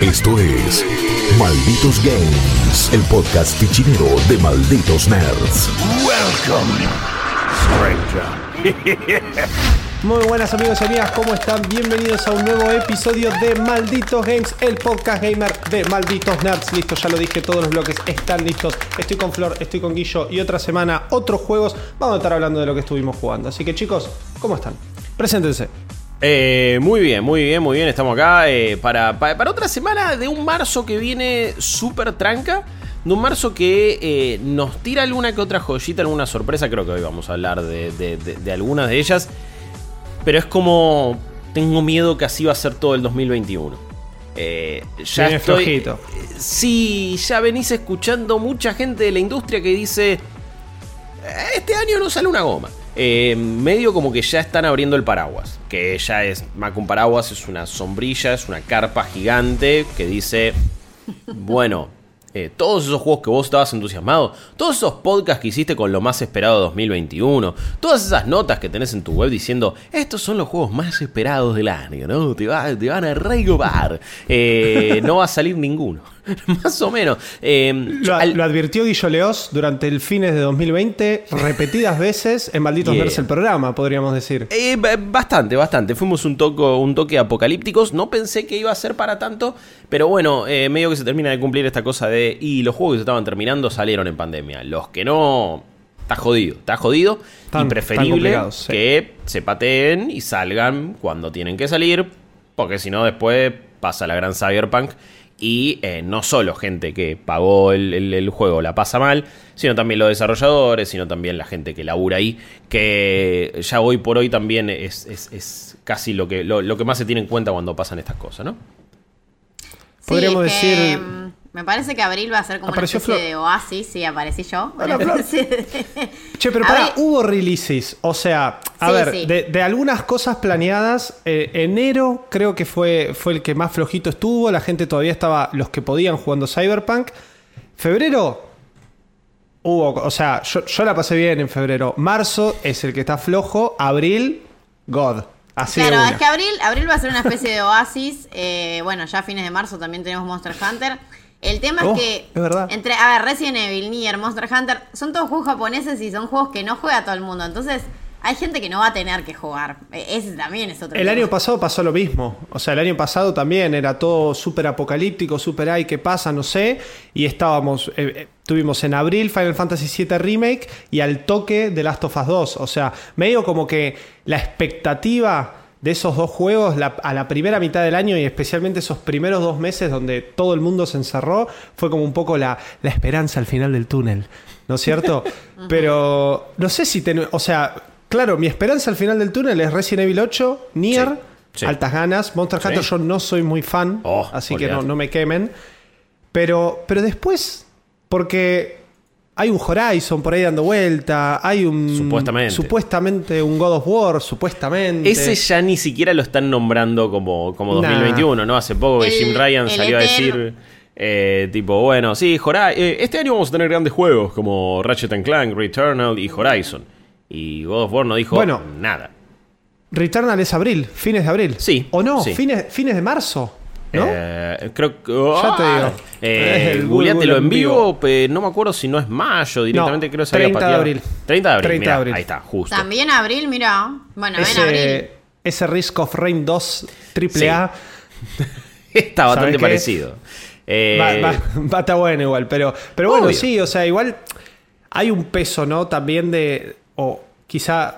Esto es Malditos Games, el podcast fichinero de Malditos Nerds. Welcome, stranger. Muy buenas amigos y amigas, ¿cómo están? Bienvenidos a un nuevo episodio de Malditos Games, el podcast gamer de Malditos Nerds. Listo, ya lo dije, todos los bloques están listos. Estoy con Flor, estoy con Guillo y otra semana otros juegos. Vamos a estar hablando de lo que estuvimos jugando. Así que chicos, ¿cómo están? Preséntense. Eh, muy bien, muy bien, muy bien. Estamos acá eh, para, pa- para otra semana de un marzo que viene súper tranca. De un marzo que eh, nos tira alguna que otra joyita, alguna sorpresa. Creo que hoy vamos a hablar de, de- de- de algunas de ellas. Pero es como. Tengo miedo que así va a ser todo el 2021. Eh, ya Viene estoy. flojito. Sí, ya venís escuchando mucha gente de la industria que dice. "Eh, Este año no sale una goma. Eh, medio como que ya están abriendo el paraguas. Que ya es. Más paraguas, es una sombrilla, es una carpa gigante que dice. Bueno, eh, todos esos juegos que vos estabas entusiasmado, todos esos podcasts que hiciste con lo más esperado de 2021, todas esas notas que tenés en tu web diciendo, estos son los juegos más esperados del año, ¿no? Te, te van a regobar. Eh, no va a salir ninguno. más o menos. Eh, Lo, al- lo advirtió Guillo Leos durante el fines de 2020, repetidas veces en Malditos Yeah. El programa, podríamos decir. Eh, ba- bastante, bastante. Fuimos un, toco, un toque apocalípticos. No pensé que iba a ser para tanto. Pero bueno, eh, medio que se termina de cumplir esta cosa de. Y los juegos que se estaban terminando salieron en pandemia. Los que no. Está jodido, está jodido. Están- y preferible sí. que se pateen y salgan cuando tienen que salir. Porque si no, después pasa la gran Cyberpunk. Y eh, no solo gente que pagó el, el- el juego la pasa mal, sino también los desarrolladores, sino también la gente que labura ahí, que ya hoy por hoy también es, es- es casi lo que, lo, lo que más se tiene en cuenta cuando pasan estas cosas, ¿no? Podríamos es que, decir- mm, Me parece que abril va a ser como una especie de oasis, sí, aparecí yo. Hola, de- Che, pero A pará, ver, hubo releases. O sea, a Sí, ver, sí. De, de algunas cosas planeadas, eh, enero creo que fue, fue el que más flojito estuvo. La gente todavía estaba, los que podían jugando Cyberpunk. Febrero hubo, o sea, yo, yo la pasé bien en febrero. Marzo es el que está flojo. Abril, God. Así Claro, es que abril, abril va a ser una especie de oasis. eh, bueno, ya a fines de marzo también tenemos Monster Hunter. El tema Oh, es que es verdad. entre, a ver, Resident Evil, Nier, Monster Hunter, son todos juegos japoneses y son juegos que no juega todo el mundo. Entonces, hay gente que no va a tener que jugar. Eh, Ese también es otro El tema. año pasado pasó lo mismo. O sea, el año pasado también era todo súper apocalíptico, súper ay, ¿qué pasa? No sé. Y estábamos, eh, eh, tuvimos en abril Final Fantasy VII Remake y al toque de Last of Us 2. O sea, medio como que la expectativa de esos dos juegos la- a la primera mitad del año y especialmente esos primeros dos meses donde todo el mundo se encerró, fue como un poco la, la esperanza al final del túnel. ¿No es cierto? Pero no sé si... ten- o sea, claro, mi esperanza al final del túnel es Resident Evil 8, Nier, Sí, sí. altas ganas. Monster Sí. Hunter yo no soy muy fan, Oh, así que no, no me quemen. Pero, pero después, porque hay un Horizon por ahí dando vuelta, hay un... Supuestamente. Supuestamente un God of War, supuestamente. Ese ya ni siquiera lo están nombrando como, como Nah. 2021, ¿no? Hace poco que El- Jim Ryan el salió a decir, eh, tipo, bueno, sí, Hora- eh, este año vamos a tener grandes juegos como Ratchet and Clank, Returnal y Horizon. Y God of War no dijo Bueno. nada. Returnal es abril, fines de abril. Sí, ¿O no? sí. Fines, fines de marzo, ¿no? Eh, creo que. Ya te digo. Eh, El googleátelo Google en en vivo, pe- no me acuerdo si no es mayo directamente, No, creo que se había 30 de abril. 30 de abril. 30 de mirá, abril. Ahí está, justo. También abril, mira. Bueno, ven abril. ese, ese Risk of Rain 2 triple A Está ¿Sabes bastante parecido. Eh, Va, va- va a estar bueno igual, pero, pero bueno, Obvio. sí, o sea, igual hay un peso, ¿no? También de, o quizá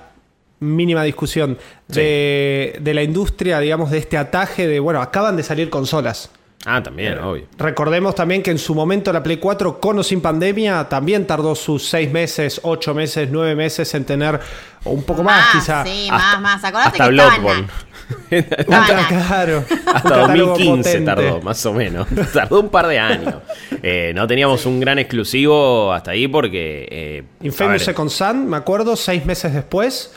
mínima discusión, de, de la industria, digamos, de este ataje de, bueno, acaban de salir consolas. Ah, también, obvio. Recordemos también que en su momento la Play 4, con o sin pandemia, también tardó sus seis meses, ocho meses, nueve meses en tener o un poco más, quizá. Sí, Hasta- más, más. Acordate hasta que estaba Nac. claro, Hasta catálogo 2015 potente. tardó, más o menos. Tardó un par de años. Eh, no teníamos un gran exclusivo hasta ahí porque. eh, Infamous Second Son, me acuerdo, seis meses después,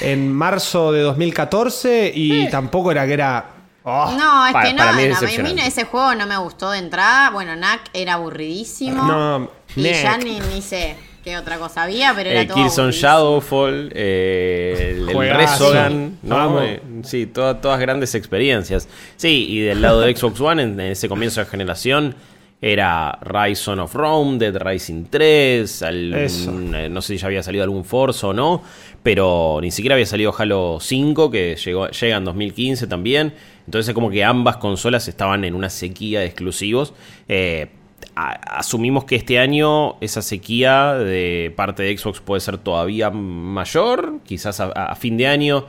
en marzo de 2014, y tampoco era que era. oh, No, es Para- que no, para mí es no, a mí decepcionante. ese juego no me gustó de entrada. Bueno, Knack era aburridísimo. No, y ya ni, ni sé qué otra cosa había, pero era eh, todo aburridísimo. Shadowfall, eh, el, el. Resogan, ¿no? Vamos. Eh, sí, todas, todas grandes experiencias. Sí, y del lado de Xbox One, en, ese comienzo de generación, era Rise of Rome, Dead Rising 3, eh, no sé si ya había salido algún Forza o no, pero ni siquiera había salido Halo 5, que llegó, llega en 2015 también. Entonces como que ambas consolas estaban en una sequía de exclusivos. Eh, asumimos que este año esa sequía de parte de Xbox puede ser todavía mayor. Quizás a, fin de año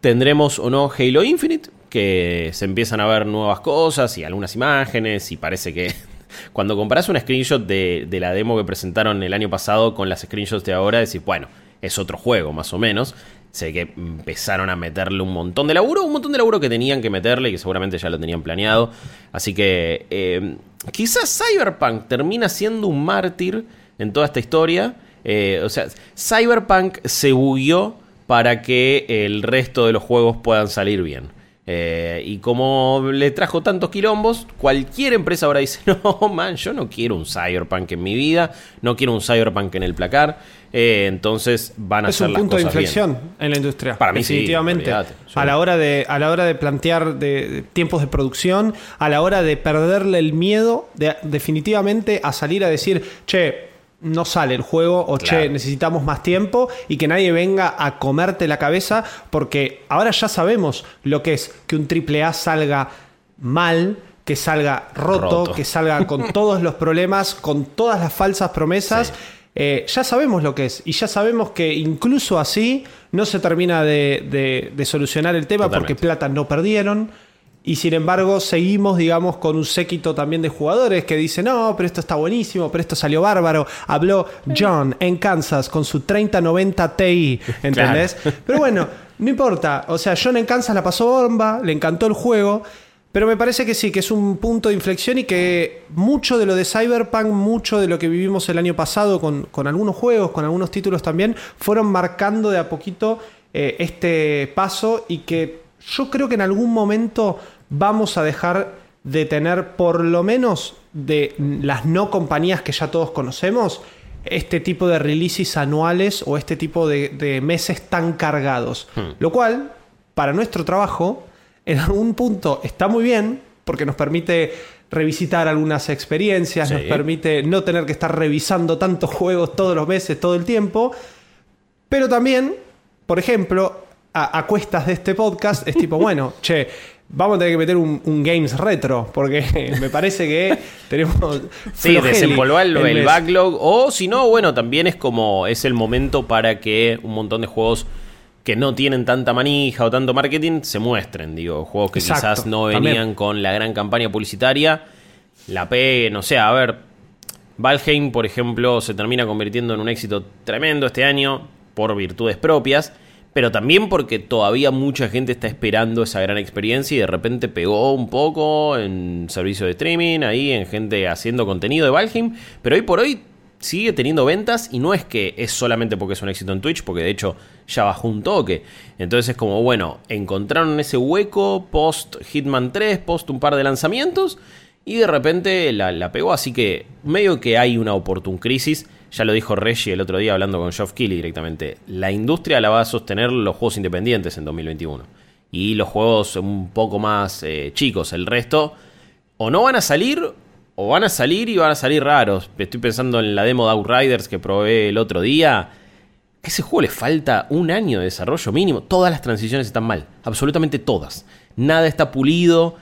tendremos o no Halo Infinite, que se empiezan a ver nuevas cosas y algunas imágenes y parece que cuando comparas un screenshot de, de, la demo que presentaron el año pasado con las screenshots de ahora, decís, bueno, es otro juego más o menos. Sé que empezaron a meterle un montón de laburo, un montón de laburo que tenían que meterle y que seguramente ya lo tenían planeado. Así que eh, quizás Cyberpunk termina siendo un mártir en toda esta historia. Eh, o sea, Cyberpunk se bugueó para que el resto de los juegos puedan salir bien. Eh, y como le trajo tantos quilombos, cualquier empresa ahora dice, no, man, yo no quiero un Cyberpunk en mi vida, no quiero un Cyberpunk en el placar. Eh, entonces van a es un punto de inflexión en la industria. Para mí definitivamente. a la hora de a la hora de plantear de, tiempos de producción, a la hora de perderle el miedo, de, definitivamente a salir a decir, che, no sale el juego o che, necesitamos más tiempo y que nadie venga a comerte la cabeza porque ahora ya sabemos lo que es que un AAA salga mal, que salga roto, que salga con todos los problemas, con todas las falsas promesas. Eh, ya sabemos lo que es y ya sabemos que incluso así no se termina de, solucionar el tema porque plata no perdieron. Y sin embargo, seguimos, digamos, con un séquito también de jugadores que dicen, no, pero esto está buenísimo, pero esto salió bárbaro. Habló John en Kansas con su 3090 Ti, ¿entendés? Pero bueno, no importa. O sea, John en Kansas la pasó bomba, le encantó el juego. Pero me parece que sí, que es un punto de inflexión y que mucho de lo de Cyberpunk, mucho de lo que vivimos el año pasado con, algunos juegos, con algunos títulos también, fueron marcando de a poquito eh, este paso y que yo creo que en algún momento vamos a dejar de tener por lo menos de las no compañías que ya todos conocemos, este tipo de releases anuales o este tipo de, meses tan cargados. Hmm. Lo cual, para nuestro trabajo, en algún punto está muy bien, porque nos permite revisitar algunas experiencias, nos permite no tener que estar revisando tantos juegos todos los meses, todo el tiempo, pero también, por ejemplo, a, a cuestas de este podcast, es tipo, bueno, che, vamos a tener que meter un, Games retro, porque me parece que tenemos. sí, desempolvar el, backlog. O si no, bueno, también es como es el momento para que un montón de juegos que no tienen tanta manija o tanto marketing se muestren. Digo, juegos que quizás no venían con la gran campaña publicitaria, la P, no sé, a ver. Valheim, por ejemplo, se termina convirtiendo en un éxito tremendo este año por virtudes propias pero también porque todavía mucha gente está esperando esa gran experiencia y de repente pegó un poco en servicio de streaming, ahí en gente haciendo contenido de Valheim, pero hoy por hoy sigue teniendo ventas y no es que es solamente porque es un éxito en Twitch, porque de hecho ya bajó un toque. Entonces es como, bueno, encontraron ese hueco post Hitman 3, post un par de lanzamientos y de repente la, pegó, así que medio que hay una oportun crisis ya lo dijo Reggie el otro día hablando con Geoff Keighley directamente. La industria la va a sostener los juegos independientes en 2021. Y los juegos un poco más eh, chicos. El resto o no van a salir o van a salir y van a salir raros. Estoy pensando en la demo de Outriders que probé el otro día. A ese juego le falta un año de desarrollo mínimo. Todas las transiciones están mal. Absolutamente todas. Nada está pulido.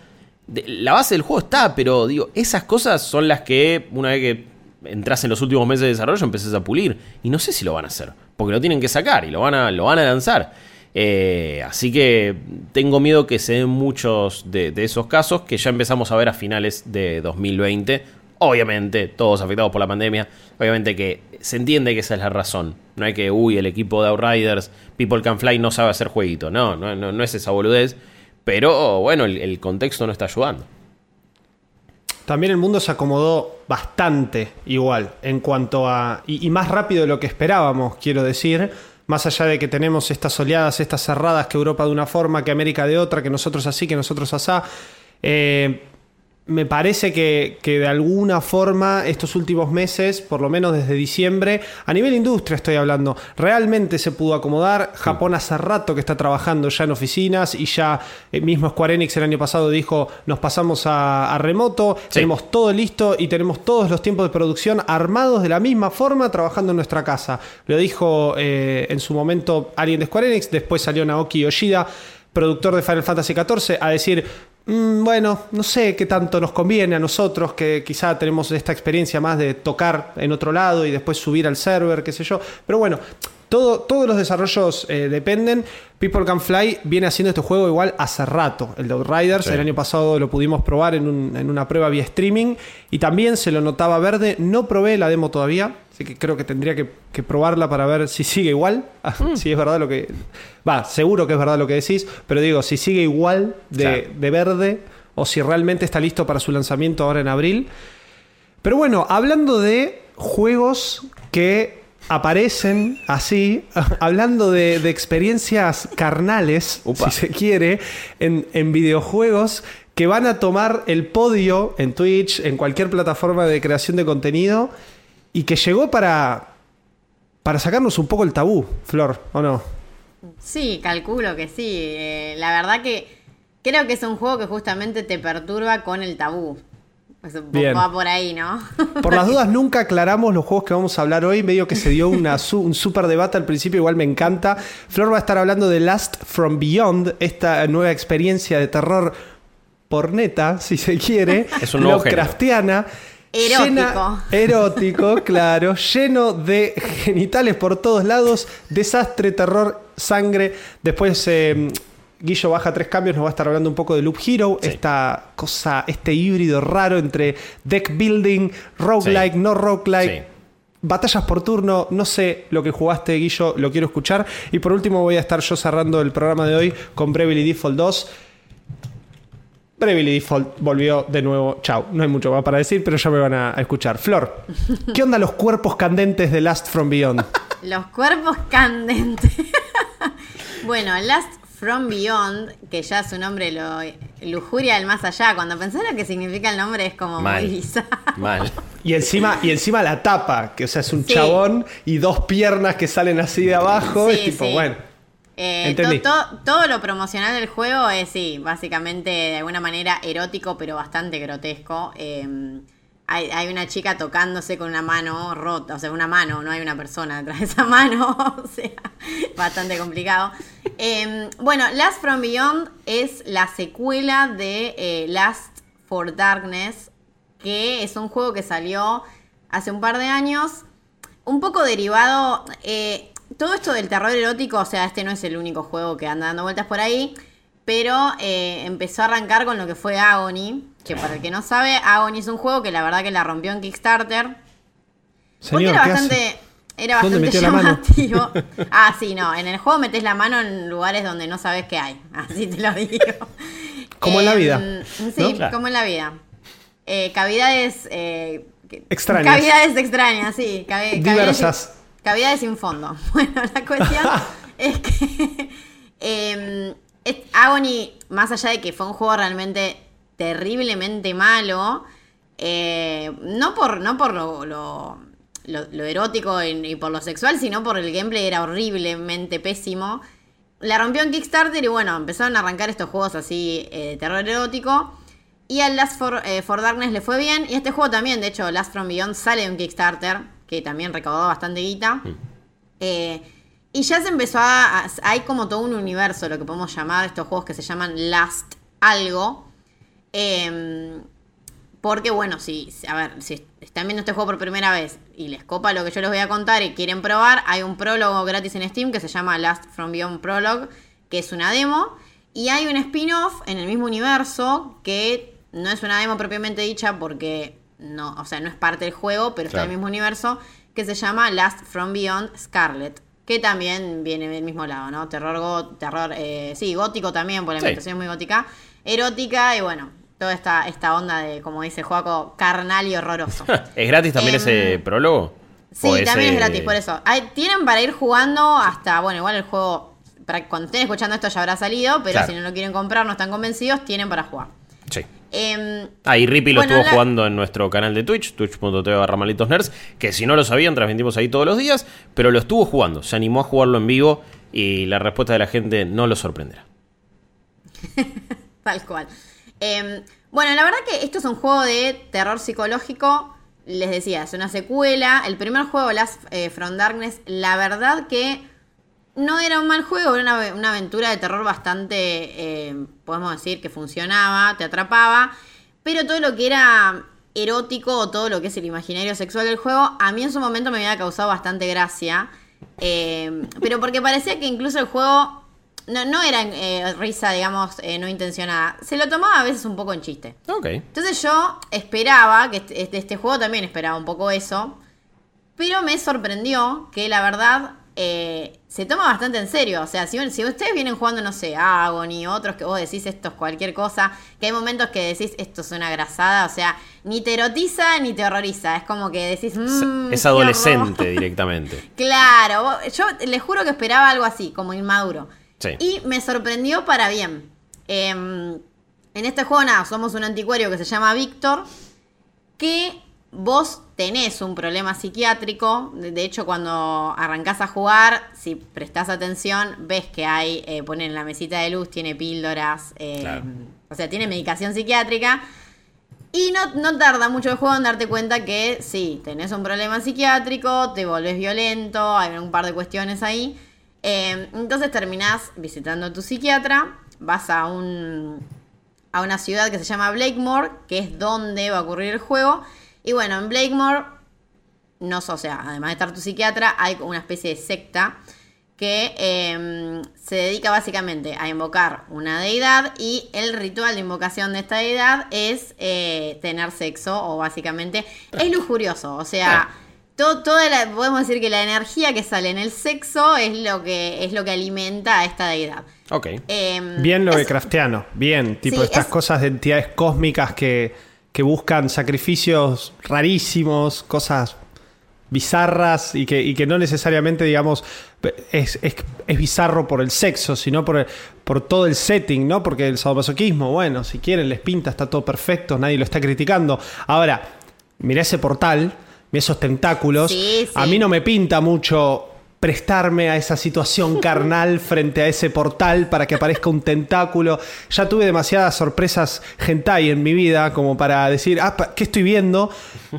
La base del juego está, pero digo, esas cosas son las que una vez que entras en los últimos meses de desarrollo, empieces a pulir. Y no sé si lo van a hacer, porque lo tienen que sacar y lo van a, lo van a lanzar. Eh, así que tengo miedo que se den muchos de, esos casos que ya empezamos a ver a finales de 2020. Obviamente, todos afectados por la pandemia. Obviamente que se entiende que esa es la razón. No hay que, uy, el equipo de Outriders, People Can Fly no sabe hacer jueguito. No, no, no, es esa boludez. Pero bueno, el contexto no está ayudando. También el mundo se acomodó bastante igual en cuanto a... Y, más rápido de lo que esperábamos, quiero decir. Más allá de que tenemos estas oleadas, estas cerradas, que Europa de una forma, que América de otra, que nosotros así, que nosotros asá. Eh, me parece que, que, de alguna forma estos últimos meses, por lo menos desde diciembre, a nivel industria estoy hablando, realmente se pudo acomodar. Japón hace rato que está trabajando ya en oficinas y ya eh, mismo Square Enix el año pasado dijo nos pasamos a, a remoto, sí. tenemos todo listo y tenemos todos los tiempos de producción armados de la misma forma trabajando en nuestra casa. Lo dijo eh, en su momento alguien de Square Enix, después salió Naoki Yoshida productor de Final Fantasy XIV, a decir, bueno, no sé qué tanto nos conviene a nosotros, que quizá tenemos esta experiencia más de tocar en otro lado y después subir al server, qué sé yo. Pero bueno, todo, todos los desarrollos eh, dependen. People Can Fly viene haciendo este juego igual hace rato. El de Riders, sí. el año pasado lo pudimos probar en, un, en, una prueba vía streaming y también se lo notaba verde. No probé la demo todavía, así que creo que tendría que, que probarla para ver si sigue igual. Mm. si es verdad lo que. Va, seguro que es verdad lo que decís, pero digo, si sigue igual de, sí. de verde o si realmente está listo para su lanzamiento ahora en abril. Pero bueno, hablando de juegos que aparecen así, hablando de, de experiencias carnales, Upa. si se quiere, en, en, videojuegos que van a tomar el podio en Twitch, en cualquier plataforma de creación de contenido, y que llegó para, para sacarnos un poco el tabú, Flor, ¿o no? Sí, calculo que sí. Eh, la verdad que creo que es un juego que justamente te perturba con el tabú. Pues un poco va por ahí, ¿no? Por las dudas, nunca aclaramos los juegos que vamos a hablar hoy. Medio que se dio una, un súper debate al principio, igual me encanta. Flor va a estar hablando de Last from Beyond, esta nueva experiencia de terror por neta, si se quiere. Es un nuevo craftiana. Erótico. Llena, erótico, claro. Lleno de genitales por todos lados. Desastre, terror, sangre. Después. Eh, Guillo baja tres cambios, nos va a estar hablando un poco de Loop Hero, sí. esta cosa, este híbrido raro entre deck building, roguelike, sí. no roguelike. Sí. Batallas por turno, no sé lo que jugaste, Guillo, lo quiero escuchar. Y por último, voy a estar yo cerrando el programa de hoy con Bravely Default 2. Bravely Default volvió de nuevo. Chau, no hay mucho más para decir, pero ya me van a escuchar. Flor, ¿qué onda los cuerpos candentes de Last from Beyond? los cuerpos candentes. bueno, Last From Beyond, que ya su nombre lo lujuria del más allá. Cuando pensás lo que significa el nombre es como Mal. muy bizarro. Mal. Y encima, y encima la tapa, que o sea, es un sí. chabón y dos piernas que salen así de abajo. Sí, es tipo, sí. bueno. Eh, to, to, todo lo promocional del juego es, sí, básicamente de alguna manera erótico, pero bastante grotesco. Eh, hay, una chica tocándose con una mano rota, o sea, una mano, no hay una persona detrás de esa mano, o sea, bastante complicado. Eh, bueno, Last from Beyond es la secuela de eh, Last for Darkness, que es un juego que salió hace un par de años, un poco derivado, eh, todo esto del terror erótico, o sea, este no es el único juego que anda dando vueltas por ahí, pero eh, empezó a arrancar con lo que fue Agony, que para el que no sabe, Agony es un juego que la verdad que la rompió en Kickstarter. Señor, porque era bastante, era bastante llamativo. ah, sí, no. En el juego metes la mano en lugares donde no sabes qué hay. Así te lo digo. Como eh, en la vida. Sí, ¿no? claro. como en la vida. Eh, cavidades. Eh, extrañas. Cavidades extrañas, sí. Cavi Diversas. Cavidades, cavidades, sin fondo. Bueno, la cuestión es que. Em, Agony, más allá de que fue un juego realmente terriblemente malo, eh, no por, no por lo, lo, lo, lo erótico y, y, por lo sexual, sino por el gameplay era horriblemente pésimo. La rompió en Kickstarter y bueno, empezaron a arrancar estos juegos así eh, de terror erótico. Y al Last for, eh, for, Darkness le fue bien. Y este juego también, de hecho, Last from Beyond sale de un Kickstarter, que también recaudó bastante guita. Mm. Y ya se empezó a, a, Hay como todo un universo, lo que podemos llamar estos juegos que se llaman Last algo. Eh, porque, bueno, si, a ver, si están viendo este juego por primera vez y les copa lo que yo les voy a contar y quieren probar, hay un prólogo gratis en Steam que se llama Last from Beyond Prologue, que es una demo. Y hay un spin-off en el mismo universo que no es una demo propiamente dicha porque no, o sea, no es parte del juego, pero claro. está en el mismo universo, que se llama Last from Beyond Scarlet. Que también viene del mismo lado, ¿no? Terror, go, terror eh, sí, gótico también, porque la ambientación sí. es muy gótica. Erótica y bueno, toda esta, esta onda de, como dice Joaco, carnal y horroroso. ¿Es gratis también eh, ese prólogo? Sí, también es gratis, por eso. Hay, tienen para ir jugando hasta, bueno, igual el juego, para cuando estén escuchando esto ya habrá salido, pero claro. si no lo quieren comprar, no están convencidos, tienen para jugar. Sí. Em, Ah, y Rippy lo Bueno, estuvo la- jugando en nuestro canal de Twitch, twitch.tv barra malitos nerds, que si no lo sabían, transmitimos ahí todos los días, pero lo estuvo jugando, se animó a jugarlo en vivo y la respuesta de la gente no lo sorprenderá. Tal cual. Em, bueno, la verdad que esto es un juego de terror psicológico. Les decía, es una secuela. El primer juego, Last eh, From Darkness, la verdad que no era un mal juego, era una, aventura de terror bastante, eh, podemos decir, que funcionaba, te atrapaba. Pero todo lo que era erótico o todo lo que es el imaginario sexual del juego, a mí en su momento me había causado bastante gracia. Eh, pero porque parecía que incluso el juego no, no era eh, risa, digamos, eh, no intencionada. Se lo tomaba a veces un poco en chiste. Ok. Entonces yo esperaba, que este, este- este juego también esperaba un poco eso, pero me sorprendió que la verdad eh, se toma bastante en serio. O sea, si, si ustedes vienen jugando, no sé, Agony, otros que vos decís esto es cualquier cosa, que hay momentos que decís esto es una grasada, o sea, ni te erotiza ni te horroriza. Es como que decís... "Mm, es qué adolescente horror". directamente. Claro, yo les juro que esperaba algo así, como inmaduro. Sí. Y me sorprendió para bien. Em, en este juego, nada, somos un anticuario que se llama Víctor, que vos tenés un problema psiquiátrico. De hecho, cuando arrancás a jugar, si prestás atención, ves que hay, eh, ponen en la mesita de luz, tiene píldoras, eh, Claro. o sea, tiene medicación psiquiátrica. Y no, no tarda mucho el juego en darte cuenta que sí, tenés un problema psiquiátrico, te volvés violento, hay un par de cuestiones ahí. Eh, entonces terminás visitando a tu psiquiatra, vas a un a una ciudad que se llama Blakemore, que es donde va a ocurrir el juego. Y bueno, en Blakemore, no, o sea, además de estar tu psiquiatra, hay una especie de secta que eh, se dedica básicamente a invocar una deidad y el ritual de invocación de esta deidad es eh, tener sexo o básicamente es lujurioso, o sea, to- toda la, podemos decir que la energía que sale en el sexo es lo que es lo que alimenta a esta deidad. Ok. Em, Bien lo es- de craftiano, bien, tipo Sí, estas es- cosas de entidades cósmicas que, que buscan sacrificios rarísimos, cosas bizarras y que, y que no necesariamente, digamos, es, es- es bizarro por el sexo, sino por, el- por todo el setting, ¿no? Porque el sadomasoquismo, bueno, si quieren les pinta, está todo perfecto, nadie lo está criticando. Ahora, mirá ese portal, esos tentáculos, Sí, sí. a mí no me pinta mucho prestarme a esa situación carnal frente a ese portal para que aparezca un tentáculo. Ya tuve demasiadas sorpresas hentai en mi vida como para decir, ah, ¿qué estoy viendo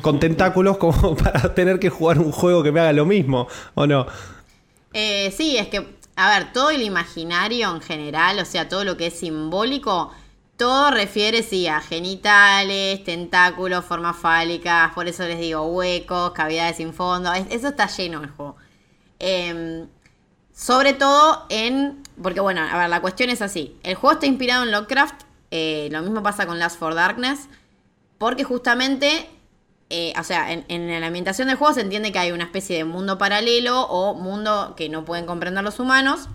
con tentáculos como para tener que jugar un juego que me haga lo mismo? ¿O no? Eh, sí, es que, a ver, todo el imaginario en general, o sea, todo lo que es simbólico, todo refiere, sí, a genitales, tentáculos, formas fálicas, por eso les digo huecos, cavidades sin fondo, es- eso está lleno el juego. Em, sobre todo en, porque bueno, a ver, la cuestión es así, el juego está inspirado en Lovecraft, eh, lo mismo pasa con Last for Darkness, porque justamente, eh, o sea, en la ambientación del juego se entiende que hay una especie de mundo paralelo o mundo que no pueden comprender los humanos.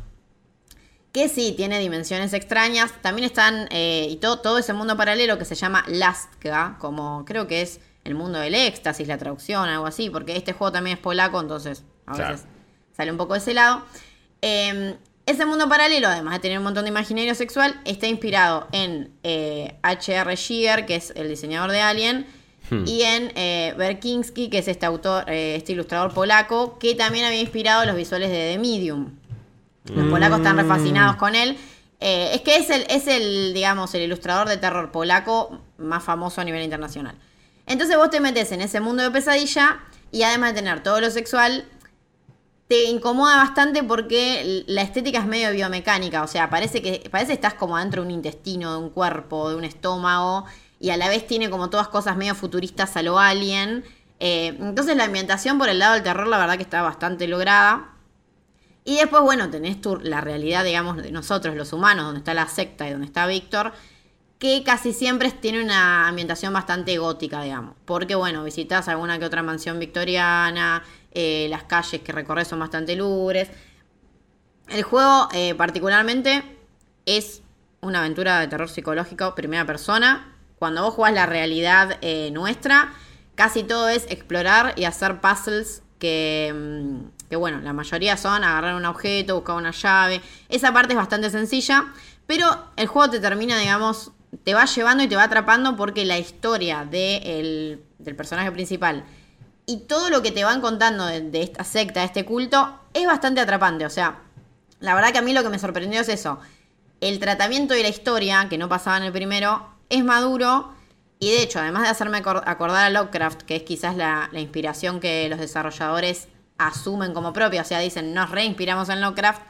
Que sí, tiene dimensiones extrañas. También están, eh, y todo, todo ese mundo paralelo que se llama Lastka, como creo que es el mundo del éxtasis, la traducción, algo así, porque este juego también es polaco, entonces a Claro. veces sale un poco de ese lado. Eh, ese mundo paralelo, además de tener un montón de imaginario sexual, está inspirado en eh, H.R. Giger, que es el diseñador de Alien, y en eh, Berkinski, que es este autor, eh, este ilustrador polaco, que también había inspirado los visuales de The Medium. Los polacos están refascinados con él. Eh, es que es el, es el, digamos, el ilustrador de terror polaco más famoso a nivel internacional. Entonces vos te metes en ese mundo de pesadilla y además de tener todo lo sexual, te incomoda bastante porque la estética es medio biomecánica, o sea, parece que parece que estás como dentro de un intestino, de un cuerpo, de un estómago, y a la vez tiene como todas cosas medio futuristas a lo alien. Eh, entonces la ambientación por el lado del terror, la verdad que está bastante lograda. Y después, bueno, tenés tu, la realidad, digamos, de nosotros, los humanos, donde está la secta y donde está Víctor, que casi siempre tiene una ambientación bastante gótica, digamos. Porque, bueno, visitas alguna que otra mansión victoriana, eh, las calles que recorres son bastante lúgubres. El juego, eh, particularmente, es una aventura de terror psicológico, primera persona. Cuando vos jugás la realidad eh, nuestra, casi todo es explorar y hacer puzzles que, mm, que, bueno, la mayoría son agarrar un objeto, buscar una llave. Esa parte es bastante sencilla, pero el juego te termina, digamos, te va llevando y te va atrapando porque la historia de el- del personaje principal y todo lo que te van contando de, de esta secta, de este culto, es bastante atrapante. O sea, la verdad que a mí lo que me sorprendió es eso. El tratamiento y la historia, que no pasaba en el primero, es maduro. Y de hecho, además de hacerme acor- acordar a Lovecraft, que es quizás la inspiración que los desarrolladores asumen como propia, o sea, dicen, nos reinspiramos en Lovecraft.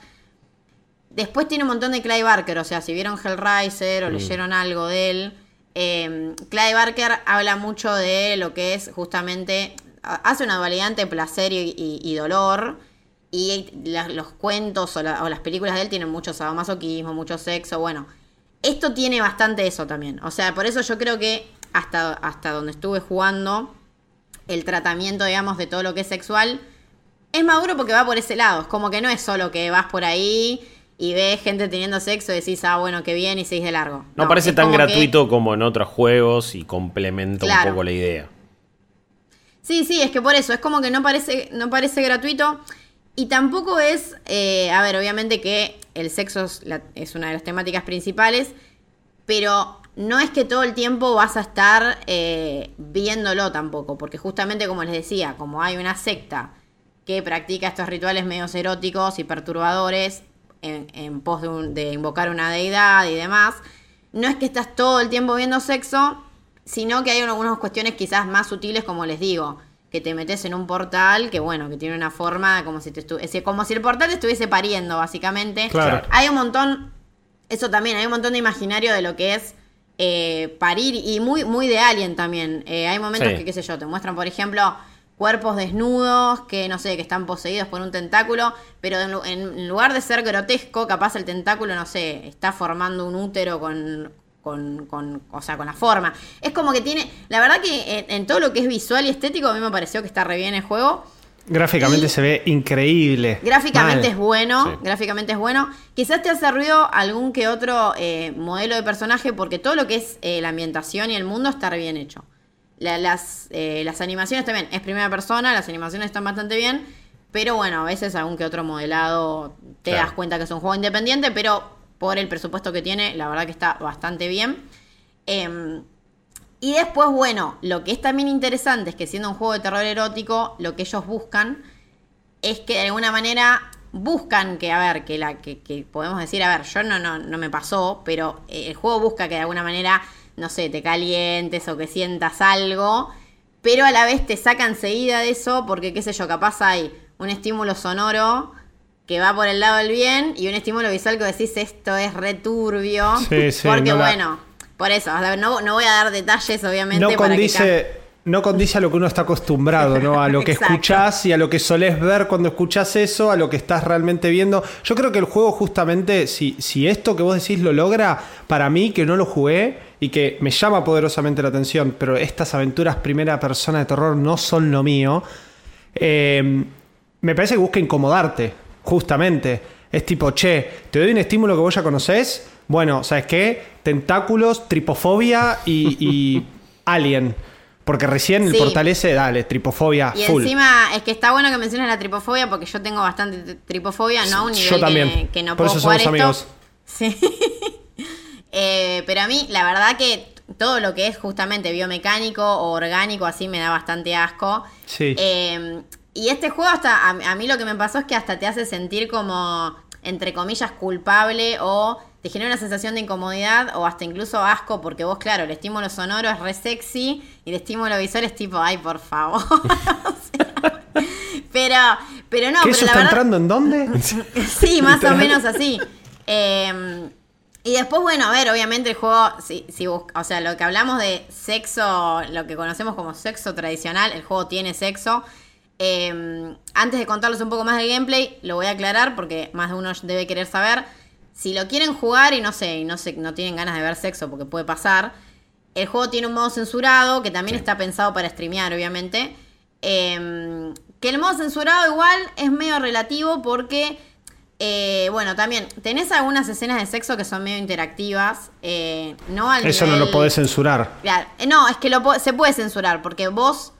Después tiene un montón de Clive Barker, o sea, si vieron Hellraiser o leyeron algo de él, eh, Clive Barker habla mucho de lo que es justamente, ha- hace una dualidad entre placer y, y- y dolor, y la- los cuentos o, la- o las películas de él tienen mucho sadomasoquismo, mucho sexo, bueno, esto tiene bastante eso también, o sea, por eso yo creo que hasta, hasta donde estuve jugando, el tratamiento, digamos, de todo lo que es sexual, es maduro porque va por ese lado. Es como que no es solo que vas por ahí y ves gente teniendo sexo y decís, ah, bueno, qué bien, y seguís de largo. No, parece tan como que- gratuito como en otros juegos y complementa un poco la idea. Sí, sí, es que por eso, es como que no parece, no parece gratuito. Y tampoco es, eh, a ver, obviamente que el sexo es, la- es una de las temáticas principales, pero no es que todo el tiempo vas a estar eh, viéndolo tampoco, porque justamente como les decía, como hay una secta que practica estos rituales medios eróticos y perturbadores en, en pos de, un- de invocar una deidad y demás, no es que estás todo el tiempo viendo sexo, sino que hay algunas cuestiones quizás más sutiles, como les digo, que te metes en un portal que, bueno, que tiene una forma como si, te estu- como si el portal te estuviese pariendo, básicamente. Claro. Hay un montón, eso también, hay un montón de imaginario de lo que es eh, parir y muy, muy de alien también. Eh, hay momentos Sí. que, qué sé yo, te muestran, por ejemplo, cuerpos desnudos que, no sé, que están poseídos por un tentáculo, pero en, en lugar de ser grotesco, capaz el tentáculo, no sé, está formando un útero con... Con, con, o sea, con la forma. Es como que tiene. La verdad que en, en todo lo que es visual y estético, a mí me pareció que está re bien el juego. Gráficamente Y- se ve increíble. Gráficamente Mal. es bueno, Sí. gráficamente es bueno. Quizás te hace ruido algún que otro eh, modelo de personaje, porque todo lo que es eh, la ambientación y el mundo está re bien hecho. La- las, eh, las animaciones también, es primera persona, las animaciones están bastante bien, pero bueno, a veces algún que otro modelado te Claro. das cuenta que es un juego independiente, pero por el presupuesto que tiene, la verdad que está bastante bien. Em, y después, bueno, lo que es también interesante es que siendo un juego de terror erótico, lo que ellos buscan es que de alguna manera buscan que, a ver, que la que, que podemos decir, a ver, yo no, no, no me pasó, pero eh, el juego busca que de alguna manera, no sé, te calientes o que sientas algo, pero a la vez te saca enseguida de eso porque, qué sé yo, capaz hay un estímulo sonoro que va por el lado del bien y un estímulo visual que decís esto es returbio. Sí, sí, porque no la- bueno, por eso, no, no voy a dar detalles obviamente. No para que condice, no condice a lo que uno está acostumbrado, ¿no? A lo que escuchás y a lo que solés ver cuando escuchás eso, a lo que estás realmente viendo. Yo creo que el juego justamente, si, si esto que vos decís lo logra, para mí que no lo jugué y que me llama poderosamente la atención, pero estas aventuras primera persona de terror no son lo mío, eh, me parece que busca incomodarte, justamente. Es tipo, che, te doy un estímulo que vos ya conocés. Bueno, ¿sabes qué? Tentáculos, tripofobia y, y alien. Porque recién el portal ese, dale, tripofobia Y full. encima es que está bueno que menciones la tripofobia porque yo tengo bastante tripofobia, no a un Yo nivel también. Que, que no Por puedo eso somos esto. amigos. Sí. Eh, pero a mí, la verdad que todo lo que es justamente biomecánico o orgánico así me da bastante asco. Sí. Eh, y este juego hasta, a, a mí lo que me pasó es que hasta te hace sentir como, entre comillas, culpable o te genera una sensación de incomodidad o hasta incluso asco porque vos, claro, el estímulo sonoro es re sexy y el estímulo visual es tipo, ay, por favor. Sea, pero, pero no, ¿Qué pero eso la está verdad... entrando en dónde? Sí, más o menos así. Eh, y después, bueno, a ver, obviamente el juego, si, si busca- o sea, lo que hablamos de sexo, lo que conocemos como sexo tradicional, el juego tiene sexo. Eh, antes de contarles un poco más del gameplay, lo voy a aclarar porque más de uno debe querer saber. Si lo quieren jugar y no sé, y no sé, no tienen ganas de ver sexo porque puede pasar, el juego tiene un modo censurado que también está pensado para streamear, obviamente. Eh, que el modo censurado igual es medio relativo porque, eh, bueno, también tenés algunas escenas de sexo que son medio interactivas. eh, no al Eso no lo podés censurar. Claro, eh, no, es que lo po- se puede censurar porque vos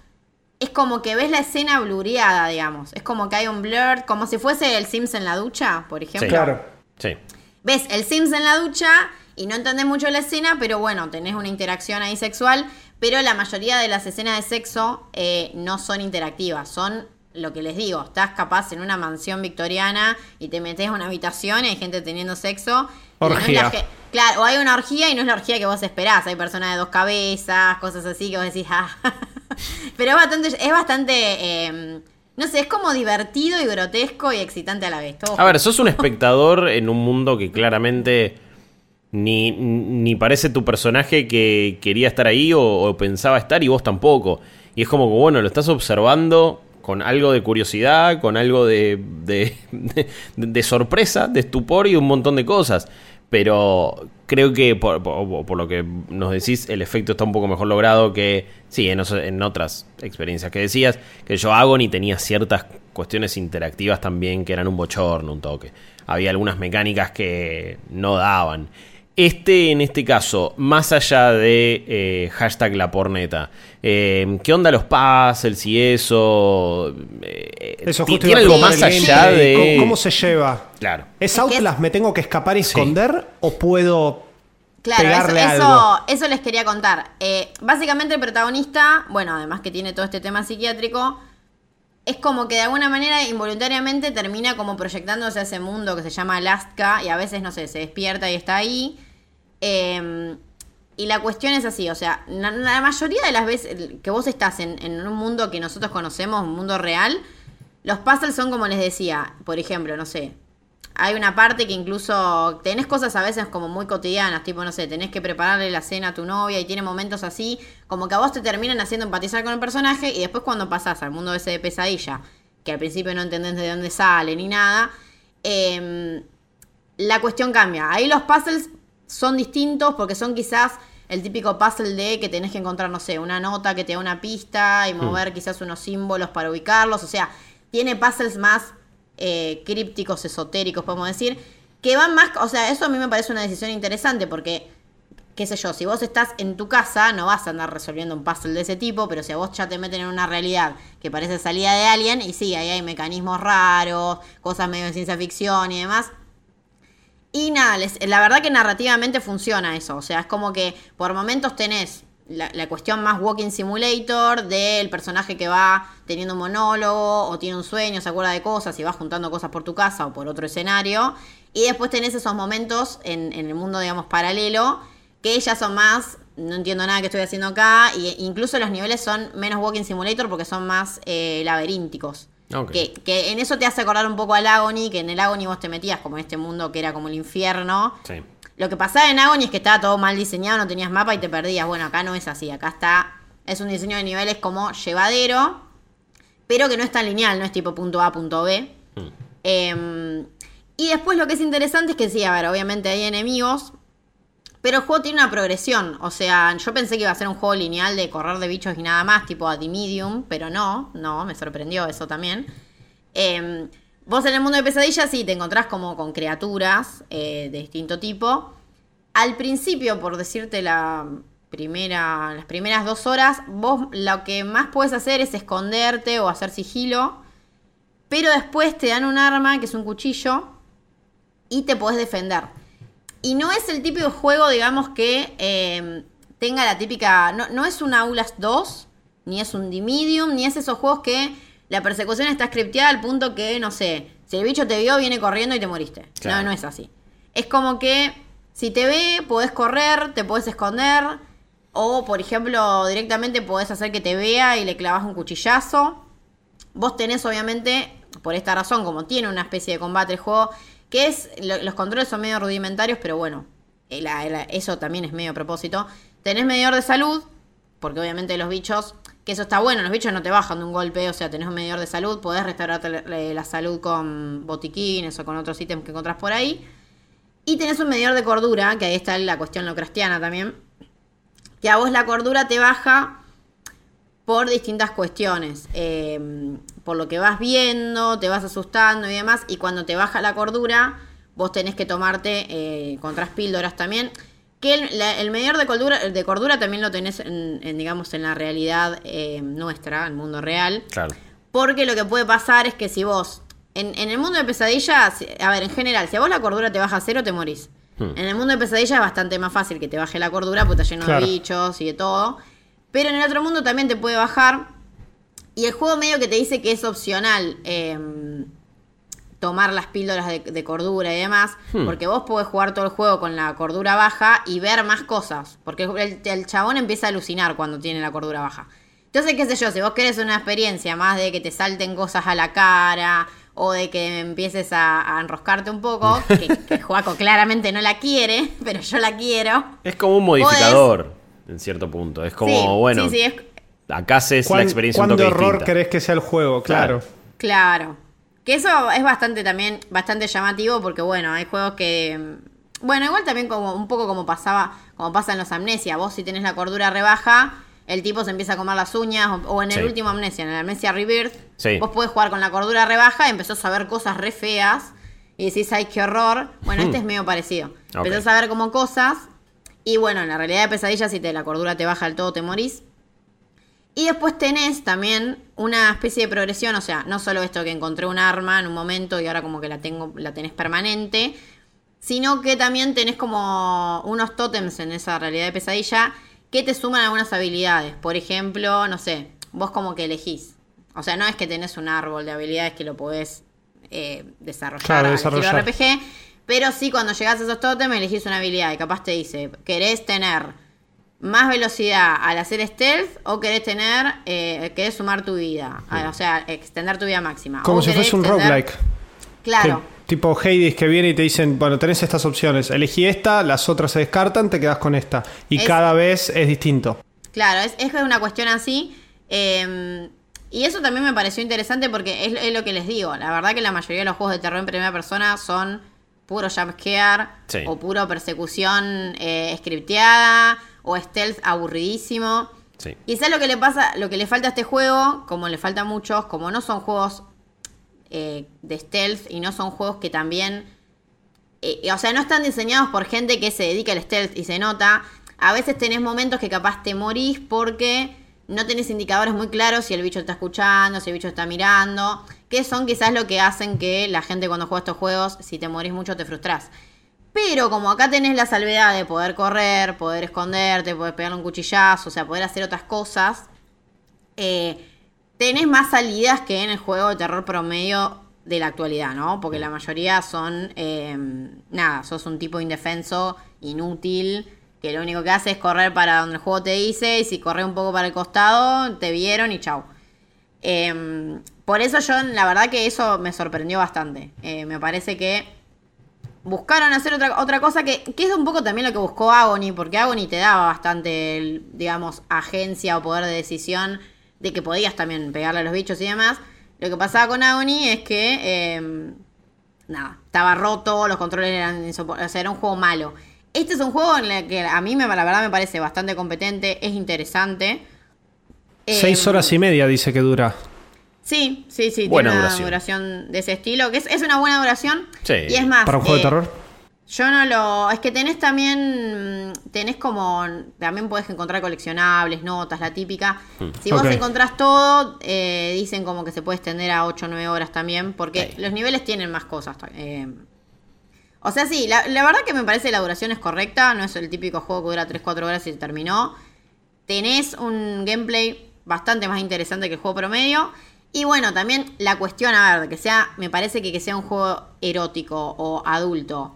es como que ves la escena blureada, digamos. Es como que hay un blur, como si fuese el Sims en la ducha, por ejemplo. Sí. Claro. Sí. Ves el Sims en la ducha y no entendés mucho la escena, pero bueno, tenés una interacción ahí sexual, pero la mayoría de las escenas de sexo eh, no son interactivas, son lo que les digo, estás capaz en una mansión victoriana y te metes a una habitación y hay gente teniendo sexo. no Orgía. la que- claro, o hay una orgía y no es la orgía que vos esperás. Hay personas de dos cabezas, cosas así que vos decís, ah. Pero es bastante, es bastante, eh, no sé, es como divertido y grotesco y excitante a la vez. todo A ver, sos un espectador en un mundo que claramente ni, ni parece tu personaje que quería estar ahí o, o pensaba estar y vos tampoco. Y es como que, bueno, lo estás observando con algo de curiosidad, con algo de, de, de- sorpresa, de estupor y un montón de cosas. Pero creo que por, por- lo que nos decís, el efecto está un poco mejor logrado que, sí, en otras experiencias que decías, que yo hago ni tenía ciertas cuestiones interactivas también que eran un bochorno, un toque. Había algunas mecánicas que no daban. Este, en este caso, más allá de eh, hashtag la porneta, eh, ¿qué onda los puzzles y eso? Eh, Eso justo ¿Tiene algo más allá de...? ¿Cómo, cómo se lleva? Claro. ¿Es Es que Outlast? ¿Me tengo que escapar y Sí. esconder? ¿O puedo Claro, eso, pegarle eso, algo? eso les quería contar. Eh, básicamente el protagonista, bueno, además que tiene todo este tema psiquiátrico, es como que de alguna manera involuntariamente termina como proyectándose a ese mundo que se llama Alaska y a veces, no sé, se despierta y está ahí. Eh, y la cuestión es así, o sea, la, mayoría de las veces que vos estás en, en un mundo que nosotros conocemos, un mundo real, los puzzles son como les decía, por ejemplo, no sé, hay una parte que incluso tenés cosas a veces como muy cotidianas, tipo, no sé, tenés que prepararle la cena a tu novia y tiene momentos así, como que a vos te terminan haciendo empatizar con el personaje y después cuando pasás al mundo ese de pesadilla, que al principio no entendés de dónde sale ni nada, em, la cuestión cambia. Ahí los puzzles son distintos porque son quizás el típico puzzle de que tenés que encontrar, no sé, una nota que te da una pista y mover quizás unos símbolos para ubicarlos. O sea, tiene puzzles más eh, crípticos, esotéricos, podemos decir, que van más, o sea, eso a mí me parece una decisión interesante porque, qué sé yo, si vos estás en tu casa no vas a andar resolviendo un puzzle de ese tipo, pero si a vos ya te meten en una realidad que parece salida de alguien, y sí, ahí hay mecanismos raros, cosas medio de ciencia ficción y demás, y nada, les- la verdad que narrativamente funciona eso. O sea, es como que por momentos tenés la, la cuestión más walking simulator del personaje que va teniendo un monólogo o tiene un sueño, se acuerda de cosas y va juntando cosas por tu casa o por otro escenario. Y después tenés esos momentos en, en el mundo, digamos, paralelo, que ya son más, no entiendo nada que estoy haciendo acá, e incluso los niveles son menos walking simulator porque son más eh, laberínticos. Que, que en eso te hace acordar un poco al Agony, que en el Agony vos te metías como en este mundo que era como el infierno. Sí. Lo que pasaba en Agony es que estaba todo mal diseñado, no tenías mapa y te perdías. Bueno, acá no es así, acá está, es un diseño de niveles como llevadero, pero que no es tan lineal, no es tipo punto A, punto B. Em, y después lo que es interesante es que sí, a ver, obviamente hay enemigos, pero el juego tiene una progresión. O sea, yo pensé que iba a ser un juego lineal de correr de bichos y nada más, tipo a The Medium, pero no, no, me sorprendió eso también. Eh, vos en el mundo de pesadillas sí te encontrás como con criaturas eh, de distinto tipo. Al principio, por decirte la primera, las primeras dos horas, vos lo que más puedes hacer es esconderte o hacer sigilo. Pero después te dan un arma, que es un cuchillo, y te podés defender. Y no es el típico juego, digamos, que eh, tenga la típica. No, no es un Aulas 2, ni es un The Medium, ni es esos juegos que la persecución está scripteada al punto que, no sé, si el bicho te vio, viene corriendo y te moriste. Claro. No, no es así. Es como que si te ve, podés correr, te podés esconder. O, por ejemplo, directamente podés hacer que te vea y le clavas un cuchillazo. Vos tenés, obviamente, por esta razón, como tiene una especie de combate el juego, que es. lo- los controles son medio rudimentarios, pero bueno, el- el- eso también es medio a propósito. Tenés medidor de salud, porque obviamente los bichos. Que eso está bueno, los bichos no te bajan de un golpe, o sea, tenés un medidor de salud, podés restaurarte la, salud con botiquines o con otros ítems que encontrás por ahí. Y tenés un medidor de cordura, que ahí está la cuestión locrastiana también. Que a vos la cordura te baja por distintas cuestiones. Eh, por lo que vas viendo, te vas asustando y demás. Y cuando te baja la cordura, vos tenés que tomarte eh, contras píldoras también. Que el, la- el medidor de cordura, de cordura también lo tenés, en, en, digamos, en la realidad eh, nuestra, el mundo real. Claro. Porque lo que puede pasar es que si vos En, en el mundo de pesadilla, si- a ver, en general, si a vos la cordura te baja a cero, te morís. Hmm. En el mundo de pesadilla es bastante más fácil que te baje la cordura porque está lleno Claro. de bichos y de todo. Pero en el otro mundo también te puede bajar. Y el juego medio que te dice que es opcional em, tomar las píldoras de, de cordura y demás. Hmm. Porque vos podés jugar todo el juego con la cordura baja y ver más cosas. Porque el, el chabón empieza a alucinar cuando tiene la cordura baja. Entonces, qué sé yo, si vos querés una experiencia más de que te salten cosas a la cara o de que empieces a, a enroscarte un poco, que, que Joaco claramente no la quiere, pero yo la quiero. Es como un modificador, en cierto punto. Es como, Sí, bueno, sí, sí, es, acá haces la ¿Cuán- experiencia un ¿Cuánto toque horror distinta. querés que sea el juego? Claro. Claro. Claro. Que eso es bastante también, bastante llamativo porque bueno, hay juegos que. mm, Bueno, igual también como un poco como pasaba, como pasa en los amnesia. Vos si tenés la cordura rebaja, el tipo se empieza a comer las uñas. O, o en el Sí. último amnesia, en el amnesia Rebirth, Sí. vos podés jugar con la cordura rebaja y empezás a ver cosas re feas. Y decís, ay, qué horror. Bueno, este es medio parecido. Hmm. Ok. Empezás a ver como cosas. Y bueno, en la realidad de pesadilla, si te la cordura te baja del todo, te morís. Y después tenés también una especie de progresión, o sea, no solo esto que encontré un arma en un momento y ahora como que la tengo, la tenés permanente, sino que también tenés como unos tótems en esa realidad de pesadilla que te suman algunas habilidades. Por ejemplo, no sé, vos como que elegís. O sea, no es que tenés un árbol de habilidades que lo podés eh, desarrollar Claro, al estilo desarrollar. RPG, pero sí cuando llegás a esos tótems elegís una habilidad y capaz te dice, querés tener más velocidad al hacer stealth o querés tener, eh, querés sumar tu vida, Ah, o sea, extender tu vida máxima. Como O si fuese un extender- roguelike. Claro. Que- tipo Hades que viene y te dicen, bueno, tenés estas opciones. Elegí esta, las otras se descartan, te quedas con esta. Y Es- cada vez es distinto. Claro, es, es una cuestión así. eh, y eso también me pareció interesante porque es, es lo que les digo. La verdad que la mayoría de los juegos de terror en primera persona son puro jumpscare Sí. o puro persecución eh, scripteada o stealth aburridísimo. Sí. Quizás lo que le pasa, lo que le falta a este juego, como le falta a muchos, como no son juegos eh, de stealth y no son juegos que también eh, o sea, no están diseñados por gente que se dedica al stealth y se nota. A veces tenés momentos que capaz te morís porque no tenés indicadores muy claros si el bicho está escuchando, si el bicho está mirando, que son quizás lo que hacen que la gente cuando juega estos juegos, si te morís mucho te frustras. Pero como acá tenés la salvedad de poder correr, poder esconderte, poder pegarle un cuchillazo, o sea, poder hacer otras cosas, eh, tenés más salidas que en el juego de terror promedio de la actualidad, ¿no? Porque la mayoría son, eh, nada, sos un tipo indefenso, inútil, que lo único que hace es correr para donde el juego te dice, y si corres un poco para el costado, te vieron y chau. Eh, por eso yo, la verdad que eso me sorprendió bastante. Eh, me parece que buscaron hacer otra, otra cosa que, que es un poco también lo que buscó Agony, porque Agony te daba bastante, el, digamos, agencia o poder de decisión de que podías también pegarle a los bichos y demás. Lo que pasaba con Agony es que, eh, nada, estaba roto, los controles eran insoportables, o sea, era un juego malo. Este es un juego en el que a mí, me, la verdad, me parece bastante competente, es interesante. Eh, Seis horas y media dice que dura. Sí, sí, sí, Buena tiene una duración. duración de ese estilo, que es, es una buena duración. Sí. Y es más, Para un juego de eh, terror. yo no lo. Es que tenés también. Tenés como. También podés encontrar coleccionables, notas, la típica. Si vos encontrás todo, eh, dicen como que se puede extender a 8 o 9 horas también. Porque los niveles tienen más cosas. eh. o sea, sí, la, la verdad que me parece la duración es correcta. No es el típico juego que dura 3-4 horas y se terminó. Tenés un gameplay bastante más interesante que el juego promedio. Y bueno, también la cuestión, a ver, que sea, me parece que, que sea un juego erótico o adulto,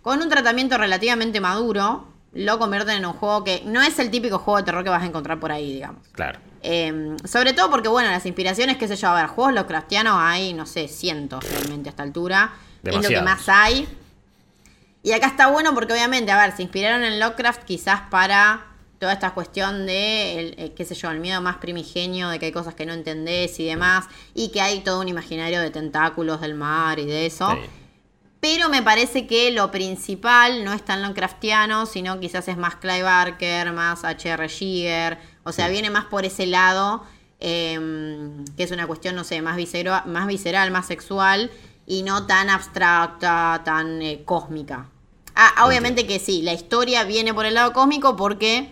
con un tratamiento relativamente maduro, lo convierten en un juego que no es el típico juego de terror que vas a encontrar por ahí, digamos. Claro. Eh, sobre todo porque, bueno, las inspiraciones, qué sé yo, a ver, juegos Lovecraftianos hay, no sé, cientos realmente a esta altura. Es lo que más hay. Y acá está bueno porque, obviamente, a ver, se inspiraron en Lovecraft quizás para toda esta cuestión de, el, eh, qué sé yo, el miedo más primigenio, de que hay cosas que no entendés y demás, y que hay todo un imaginario de tentáculos del mar y de eso. Sí. Pero me parece que lo principal no es tan Lovecraftiano, sino quizás es más Clive Barker, más H.R. Giger. O sea, viene más por ese lado, eh, que es una cuestión, no sé, más, viscero- más visceral, más sexual, y no tan abstracta, tan eh, cósmica. Ah, obviamente que sí, la historia viene por el lado cósmico porque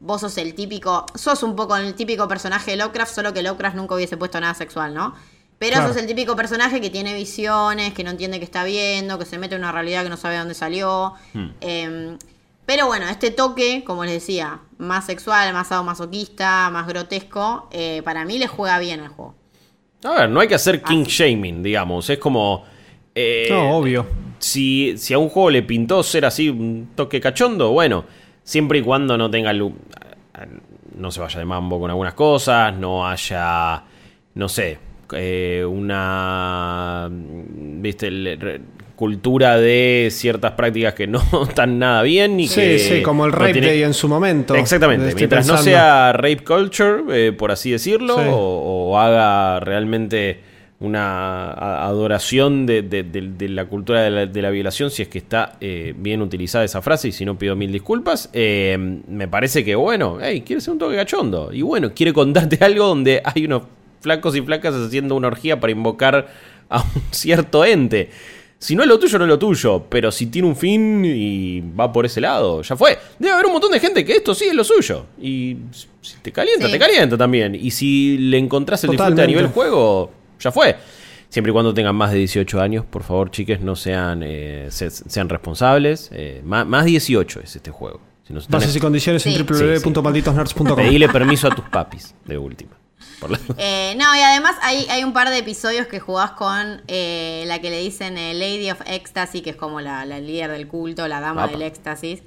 vos sos el típico, sos un poco el típico personaje de Lovecraft, solo que Lovecraft nunca hubiese puesto nada sexual, ¿no? Pero Claro. sos el típico personaje que tiene visiones, que no entiende qué está viendo, que se mete en una realidad que no sabe de dónde salió. Hmm. Eh, pero bueno, este toque, como les decía, más sexual, más masoquista, más grotesco, eh, para mí le juega bien al juego. A ver, no hay que hacer king shaming, digamos. Es como. eh, No, obvio. Si, si a un juego le pintó ser así un toque cachondo, bueno, siempre y cuando no tenga. lu- No se vaya de mambo con algunas cosas, no haya. No sé. eh, una. ¿Viste? re- cultura de ciertas prácticas que no están nada bien y Sí, que sí, como el no Rape tiene- Day en su momento. Exactamente, Estoy mientras no sea rape culture, eh, por así decirlo, Sí. o, o haga realmente una a- adoración de, de- de- de la cultura de la, de la violación, si es que está eh, bien utilizada esa frase, y si no pido mil disculpas, eh, me parece que, bueno, hey, quiere ser un toque cachondo, y bueno, quiere contarte algo donde hay unos flacos y flacas haciendo una orgía para invocar a un cierto ente. Si no es lo tuyo, no es lo tuyo. Pero si tiene un fin y va por ese lado, ya fue. Debe haber un montón de gente que esto sí es lo suyo. Y si te calienta, Sí. te calienta también. Y si le encontrás el disfrute a nivel juego, ya fue. Siempre y cuando tengan más de 18 años, por favor, chiques, no sean, eh, se- sean responsables. Eh, más, más 18 es este juego. Si no Bases y condiciones en Sí. www.malditosnerds.com. Pedile permiso a tus papis, de última. Por la- Eh, no, y además hay, hay un par de episodios que jugás con eh, la que le dicen eh, Lady of Ecstasy, que es como la, la líder del culto, la dama Apa. del éxtasis.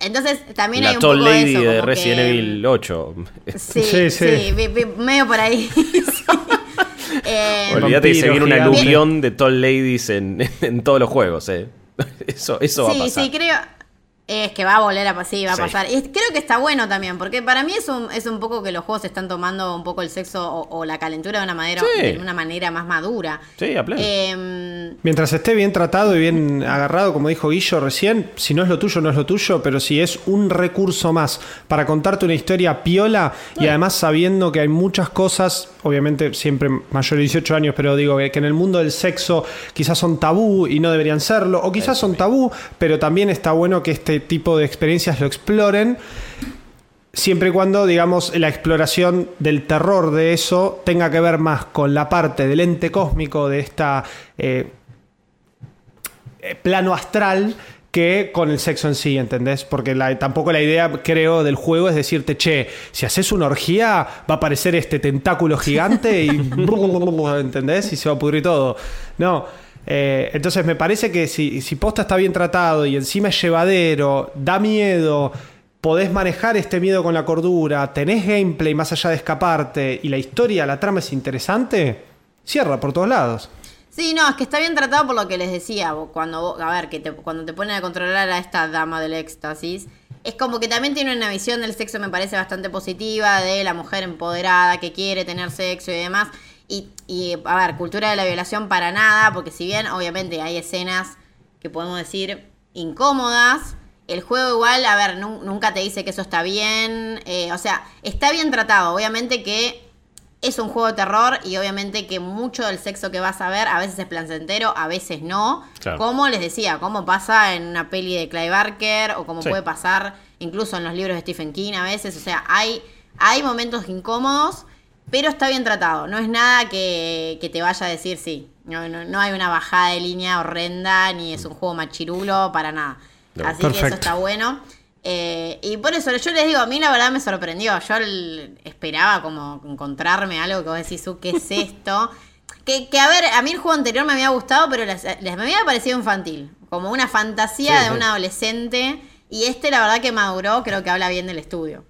Entonces también hay La un Tall poco Lady de eso. de como Resident que- Evil 8. Sí, Sí, sí, sí. vi- vi- medio por ahí. Eh, Olvídate que se vampiro viene una gigante. aluvión de Tall Ladies en, en todos los juegos, eh. Eso, eso va a sí, pasar. sí, creo. Es que va a volver a pasar, sí, va a Sí. pasar. Y creo que está bueno también, porque para mí es un, es un poco que los juegos están tomando un poco el sexo o, o la calentura de una manera, Sí. de una manera más madura. Sí, a pleno. Em, Mientras esté bien tratado y bien agarrado, como dijo Guillo recién, si no es lo tuyo, no es lo tuyo, pero si es un recurso más para contarte una historia piola y además sabiendo que hay muchas cosas, obviamente siempre mayor de 18 años, pero digo que que en el mundo del sexo quizás son tabú y no deberían serlo, o quizás son tabú, pero también está bueno que este tipo de experiencias lo exploren. Siempre y cuando, digamos, la exploración del terror de eso tenga que ver más con la parte del ente cósmico de esta eh, eh, plano astral que con el sexo en sí, ¿entendés? Porque tampoco la idea, creo, del juego es decirte, che, si haces una orgía, va a aparecer este tentáculo gigante y. ¿entendés? Y se va a pudrir todo. No. Eh, entonces me parece que si, si posta está bien tratado y encima es llevadero, da miedo, podés manejar este miedo con la cordura, tenés gameplay más allá de escaparte y la historia, la trama es interesante, cierra por todos lados. Sí, no, es que está bien tratado por lo que les decía. Cuando, a ver, que te- cuando te ponen a controlar a esta dama del éxtasis, es como que también tiene una visión del sexo, me parece bastante positiva, de la mujer empoderada que quiere tener sexo y demás. Y, y, a ver, cultura de la violación para nada, porque si bien obviamente hay escenas que podemos decir incómodas, el juego igual, a ver, nu- nunca te dice que eso está bien. eh, o sea, está bien tratado. Obviamente que es un juego de terror y obviamente que mucho del sexo que vas a ver a veces es placentero, a veces no. Claro. Como les decía, como pasa en una peli de Clive Barker o como Sí. puede pasar incluso en los libros de Stephen King a veces. O sea, hay, hay momentos incómodos, pero está bien tratado. No es nada que, que te vaya a decir sí. No, no, no hay una bajada de línea horrenda ni es un juego machirulo para nada. No. Así que eso está bueno. Eh, y por eso yo les digo, a mí la verdad me sorprendió. Yo el- esperaba como encontrarme algo que vos decís, "Uh, ¿qué es esto? Que, que, a ver, a mí el juego anterior me había gustado, pero les, les- me había parecido infantil. Como una fantasía Sí, de sí. un adolescente. Y este, la verdad, que maduró, creo que habla bien del estudio.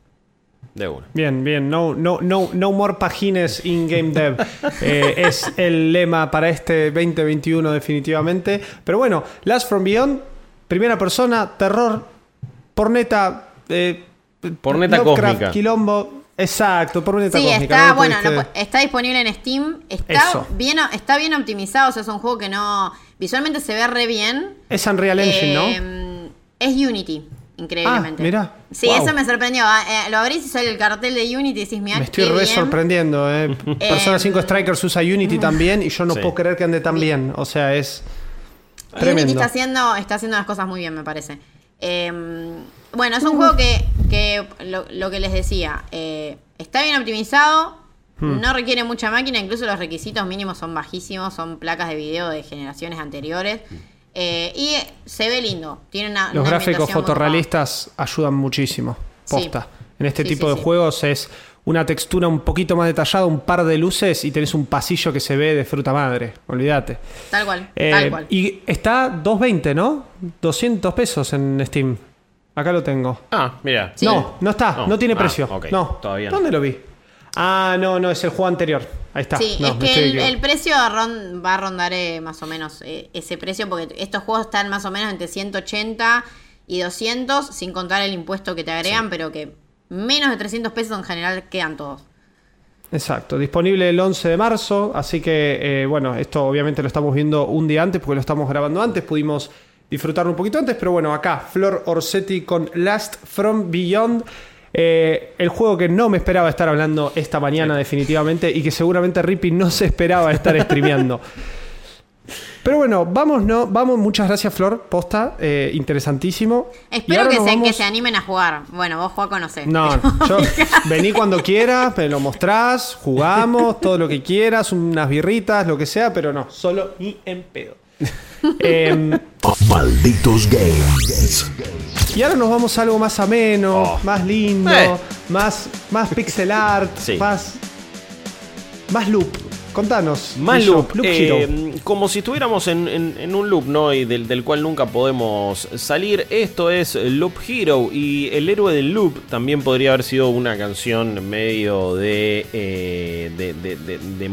De una. Bien, bien, no, no, no, no more pagines in game dev. Eh, es el lema para este 2021 definitivamente. Pero bueno, Last from Beyond, primera persona, terror, porneta, eh, Porneta Lovecraft, cósmica. quilombo. Exacto, porneta Sí, cósmica. está, ¿no? bueno, pu- está disponible en Steam. Está Eso. bien, está bien optimizado, o sea, es un juego que no. Visualmente se ve re bien. Es Unreal Engine, ¿no? Eh, Es Unity, increíblemente. Ah, mirá. Sí, Wow. eso me sorprendió. ah, eh, lo abrís y sale el cartel de Unity y decís, mira, Me estoy re sorprendiendo, eh. Persona 5 Strikers usa Unity también y yo no Sí. puedo creer que ande tan bien. O sea, es Unity tremendo. está haciendo, está haciendo las cosas muy bien, me parece. Eh, bueno, es un juego que, que lo, lo que les decía, eh, está bien optimizado, No requiere mucha máquina, incluso los requisitos mínimos son bajísimos, son placas de video de generaciones anteriores. Eh, y se ve lindo. Tiene una, Los una gráficos fotorrealistas ayudan muchísimo. Sí. En este Sí, tipo sí, de sí. juegos es una textura un poquito más detallada, un par de luces y tenés un pasillo que se ve de fruta madre. Olvídate. Tal cual, Eh, tal cual. Y está 220, ¿no? 200 pesos en Steam. Acá lo tengo. Ah, mira. Sí. No, no está, No. no, tiene Ah, precio. ok, No, todavía no. ¿Dónde lo vi? Ah, no, no, es el juego anterior. Ahí está. Sí, No, es que el, precio va a rondar eh, más o menos eh, ese precio, porque estos juegos están más o menos entre 180 y 200, sin contar el impuesto que te agregan, pero que menos de 300 pesos en general quedan todos. Exacto, disponible el 11 de marzo, así que eh, bueno, esto obviamente lo estamos viendo un día antes porque lo estamos grabando antes, pudimos disfrutarlo un poquito antes, pero bueno, acá Flor Orsetti con Last From Beyond, eh, el juego que no me esperaba estar hablando esta mañana definitivamente y que seguramente Rippy no se esperaba estar streameando. Pero bueno, vamos, ¿no? Vamos, muchas gracias Flor, posta, eh, interesantísimo. Espero que se, que vamos- se animen a jugar. Bueno, vos Juan conocés. no, yo vení cuando quieras, me lo mostrás, jugamos, todo lo que quieras, unas birritas, lo que sea, pero no, solo ni en pedo. Em, Malditos Games. y ahora nos vamos a algo más ameno, Oh. más lindo, Eh. más, más pixel art, Sí. más, más loop. Contanos. Más loop, Loop eh, Hero. como si estuviéramos en, en- en un loop, ¿no? Y del, del cual nunca podemos salir. Esto es Loop Hero y el héroe del loop también podría haber sido una canción medio de, eh, de, de, de- de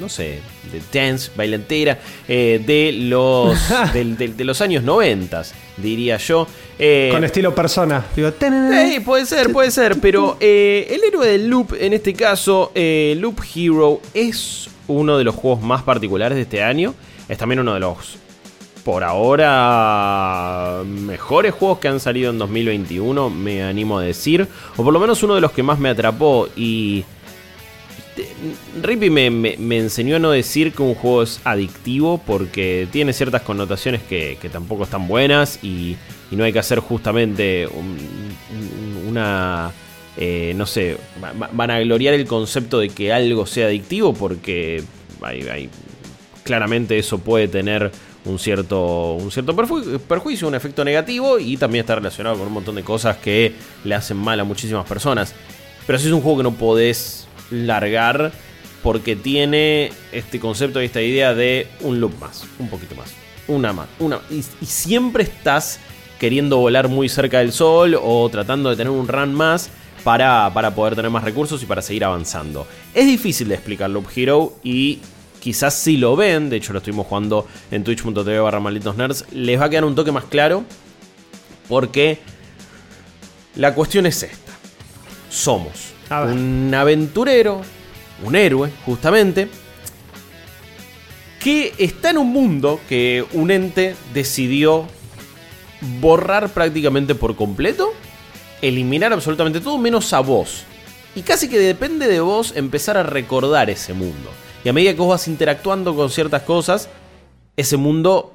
no sé, de dance, bailantera, eh, de los de los años 90, diría yo. Eh, Con estilo persona. Digo, Sí, puede ser, puede ser, pero eh, el héroe del loop, en este caso, eh, Loop Hero, es uno de los juegos más particulares de este año. Es también uno de los, por ahora, mejores juegos que han salido en 2021, me animo a decir. O por lo menos uno de los que más me atrapó y... Rippy me, enseñó a no decir que un juego es adictivo porque tiene ciertas connotaciones que, tampoco están buenas y, no hay que hacer justamente un- un- una, eh, no sé, va- va- van a gloriar el concepto de que algo sea adictivo porque hay- claramente eso puede tener un cierto, un cierto perju- perjuicio, un efecto negativo y también está relacionado con un montón de cosas que le hacen mal a muchísimas personas. Pero sí es un juego que no podés largar porque tiene este concepto y esta idea de un loop más, un poquito más, una más, una y, y siempre estás queriendo volar muy cerca del sol o tratando de tener un run más para, para poder tener más recursos y para seguir avanzando. Es difícil de explicar Loop Hero y quizás si lo ven, de hecho lo estuvimos jugando en twitch.tv barra malditos nerds, les va a quedar un toque más claro porque la cuestión es esta. Somos. Un aventurero, un héroe, justamente, que está en un mundo que un ente decidió borrar prácticamente por completo, eliminar absolutamente todo menos a vos. Y casi que depende de vos empezar a recordar ese mundo. Y a medida que vos vas interactuando con ciertas cosas, ese mundo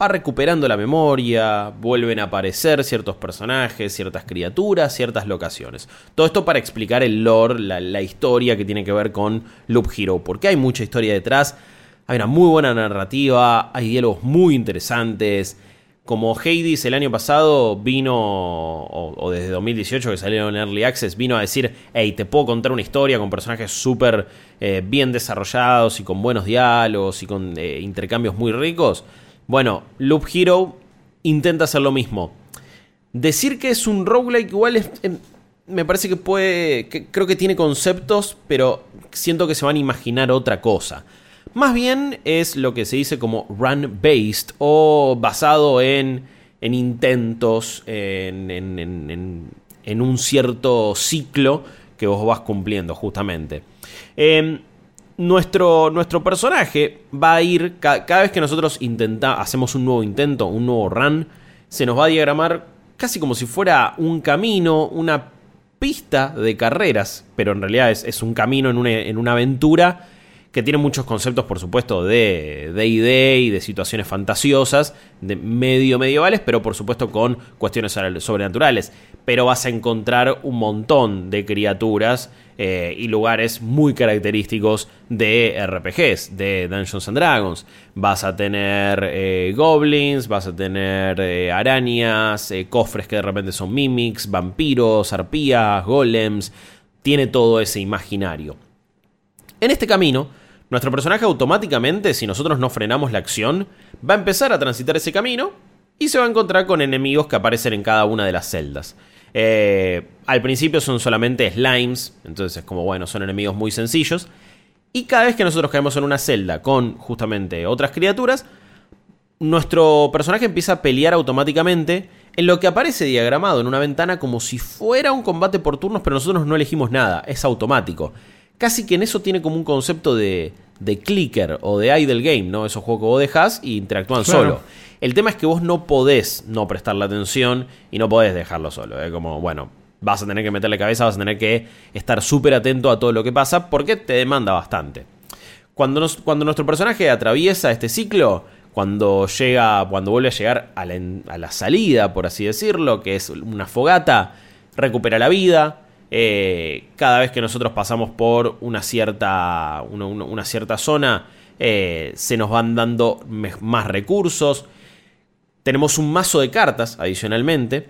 va recuperando la memoria, vuelven a aparecer ciertos personajes, ciertas criaturas, ciertas locaciones. Todo esto para explicar el lore, la, historia que tiene que ver con Loop Hero, porque hay mucha historia detrás, hay una muy buena narrativa, hay diálogos muy interesantes. Como Hades el año pasado vino, o, desde 2018 que salió en Early Access, vino a decir, hey, te puedo contar una historia con personajes súper eh, bien desarrollados y con buenos diálogos y con eh, intercambios muy ricos. Bueno, Loop Hero intenta hacer lo mismo. Decir que es un roguelike igual es, em, me parece que puede, creo que tiene conceptos, pero siento que se van a imaginar otra cosa. Más bien es lo que se dice como run-based o basado en, en intentos, en, en- en- un cierto ciclo que vos vas cumpliendo justamente. Em, nuestro, nuestro personaje va a ir, ca- cada vez que nosotros intenta, hacemos un nuevo intento, un nuevo run, se nos va a diagramar casi como si fuera un camino, una pista de carreras, pero en realidad es, es un camino en una, en una aventura que tiene muchos conceptos, por supuesto, de D&D y de situaciones fantasiosas, de medio medievales, pero por supuesto con cuestiones sobrenaturales. Pero vas a encontrar un montón de criaturas eh, y lugares muy característicos de RPGs, de Dungeons and Dragons. Vas a tener eh, goblins, vas a tener eh, arañas, cofres que de repente son mimics, vampiros, arpías, golems. Tiene todo ese imaginario. En este camino, nuestro personaje automáticamente, si nosotros no frenamos la acción, va a empezar a transitar ese camino y se va a encontrar con enemigos que aparecen en cada una de las celdas. Eh, al principio son solamente slimes, entonces es como bueno, son enemigos muy sencillos. Y cada vez que nosotros caemos en una celda con justamente otras criaturas, nuestro personaje empieza a pelear automáticamente en lo que aparece diagramado en una ventana como si fuera un combate por turnos, pero nosotros no elegimos nada, es automático casi que en eso tiene como un concepto de, de clicker o de idle game, ¿no? Esos juegos que vos dejás y interactúan solo. El tema es que vos no podés no prestarle atención y no podés dejarlo solo. Es ¿eh? como, bueno, vas a tener que meterle cabeza, vas a tener que estar súper atento a todo lo que pasa porque te demanda bastante. Cuando, cuando nuestro personaje atraviesa este ciclo, cuando llega, cuando vuelve a llegar a la, a la salida, por así decirlo, que es una fogata, recupera la vida, eh, cada vez que nosotros pasamos por una cierta, una, cierta zona, eh, se nos van dando más recursos. Tenemos un mazo de cartas adicionalmente,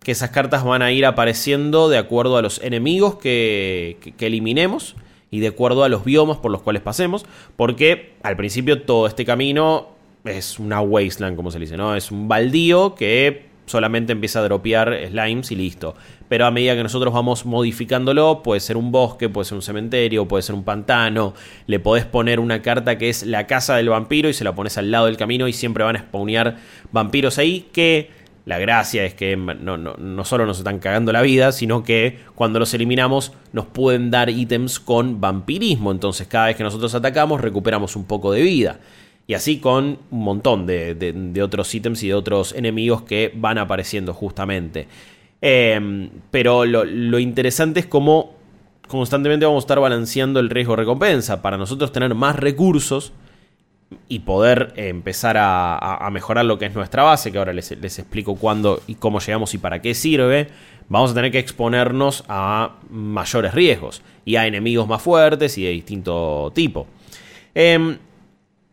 que esas cartas van a ir apareciendo de acuerdo a los enemigos que, que eliminemos y de acuerdo a los biomas por los cuales pasemos, porque al principio todo este camino es una wasteland, como se dice, ¿no? Es un baldío que solamente empieza a dropear slimes y listo. Pero a medida que nosotros vamos modificándolo, puede ser un bosque, puede ser un cementerio, puede ser un pantano. Le podés poner una carta que es la casa del vampiro y se la pones al lado del camino y siempre van a spawnear vampiros ahí que la gracia es que no, no, solo nos están cagando la vida, sino que cuando los eliminamos nos pueden dar ítems con vampirismo. Entonces cada vez que nosotros atacamos recuperamos un poco de vida. Y así con un montón de, otros ítems y de otros enemigos que van apareciendo justamente. Em, pero lo, interesante es cómo constantemente vamos a estar balanceando el riesgo-recompensa. Para nosotros tener más recursos y poder empezar a, mejorar lo que es nuestra base, que ahora les, les explico cuándo y cómo llegamos y para qué sirve, vamos a tener que exponernos a mayores riesgos y a enemigos más fuertes y de distinto tipo. Eh,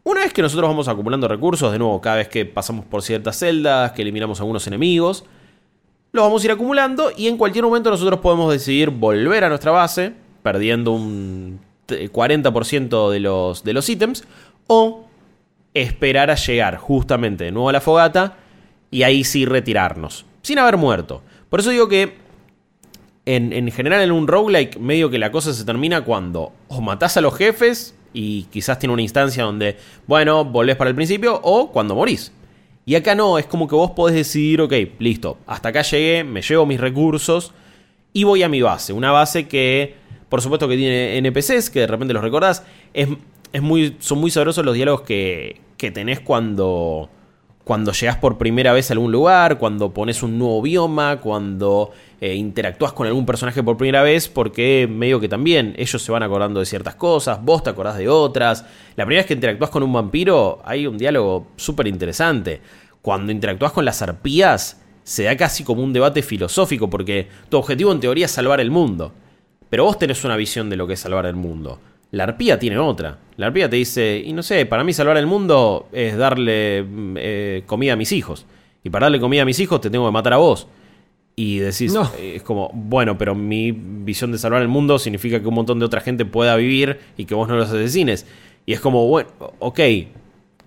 una vez que nosotros vamos acumulando recursos, de nuevo, cada vez que pasamos por ciertas celdas, que eliminamos algunos enemigos, los vamos a ir acumulando y en cualquier momento nosotros podemos decidir volver a nuestra base, perdiendo un 40% de los, de los ítems, o esperar a llegar justamente de nuevo a la fogata y ahí sí retirarnos, sin haber muerto. Por eso digo que en, en general en un roguelike medio que la cosa se termina cuando o matás a los jefes y quizás tiene una instancia donde, bueno, volvés para el principio o cuando morís. Y acá no, es como que vos podés decidir, ok, listo, hasta acá llegué, me llevo mis recursos y voy a mi base. Una base que, por supuesto que tiene NPCs, que de repente los recordás. Es, es muy, son muy sabrosos los diálogos que, que tenés cuando, cuando llegas por primera vez a algún lugar, cuando pones un nuevo bioma, cuando eh, interactúas con algún personaje por primera vez, porque medio que también ellos se van acordando de ciertas cosas, vos te acordás de otras. La primera vez que interactúas con un vampiro hay un diálogo súper interesante. Cuando interactúas con las arpías, se da casi como un debate filosófico, porque tu objetivo en teoría es salvar el mundo. Pero vos tenés una visión de lo que es salvar el mundo. La arpía tiene otra. La arpía te dice, y no sé, para mí salvar el mundo es darle mm, eh, comida a mis hijos. Y para darle comida a mis hijos te tengo que matar a vos. Y decís, eh, es como, bueno, pero mi visión de salvar el mundo significa que un montón de otra gente pueda vivir y que vos no los asesines. Y es como, bueno, ok,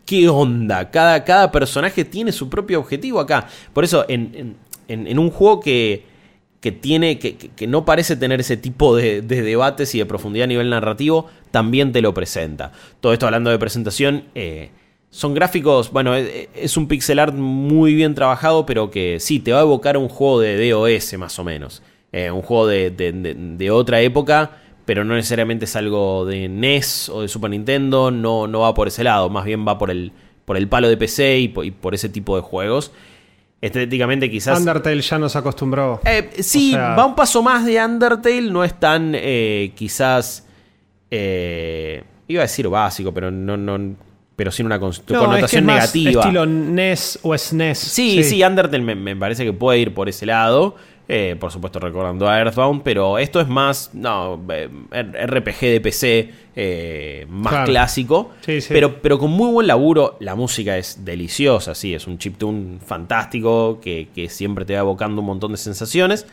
¿qué onda? Cada, cada personaje tiene su propio objetivo acá. Por eso, en, en un juego que que tiene, que, que, no parece tener ese tipo de, debates y de profundidad a nivel narrativo, también te lo presenta. Todo esto hablando de presentación, eh, son gráficos, bueno, eh, es, un pixel art muy bien trabajado, pero que sí, te va a evocar un juego de DOS más o menos. Eh, un juego de, de, otra época, pero no necesariamente es algo de NES o de Super Nintendo, no, no va por ese lado, más bien va por el, por el palo de PC y por ese tipo de juegos estéticamente quizás... Undertale ya nos acostumbró. Eh, sí, va un paso más de Undertale, no es tan eh, quizás... Eh, iba a decir básico, pero no, no pero sin una es que connotación es más negativa. Estilo NES o SNES. Sí, sí, Undertale me, me parece que puede ir por ese lado. Eh, por supuesto, recordando a Earthbound, pero esto es más, no, eh, RPG de PC, eh, más Claro. clásico, Sí, sí. Pero, pero con muy buen laburo. La música es deliciosa, sí, es un chiptune fantástico que, que siempre te va evocando un montón de sensaciones.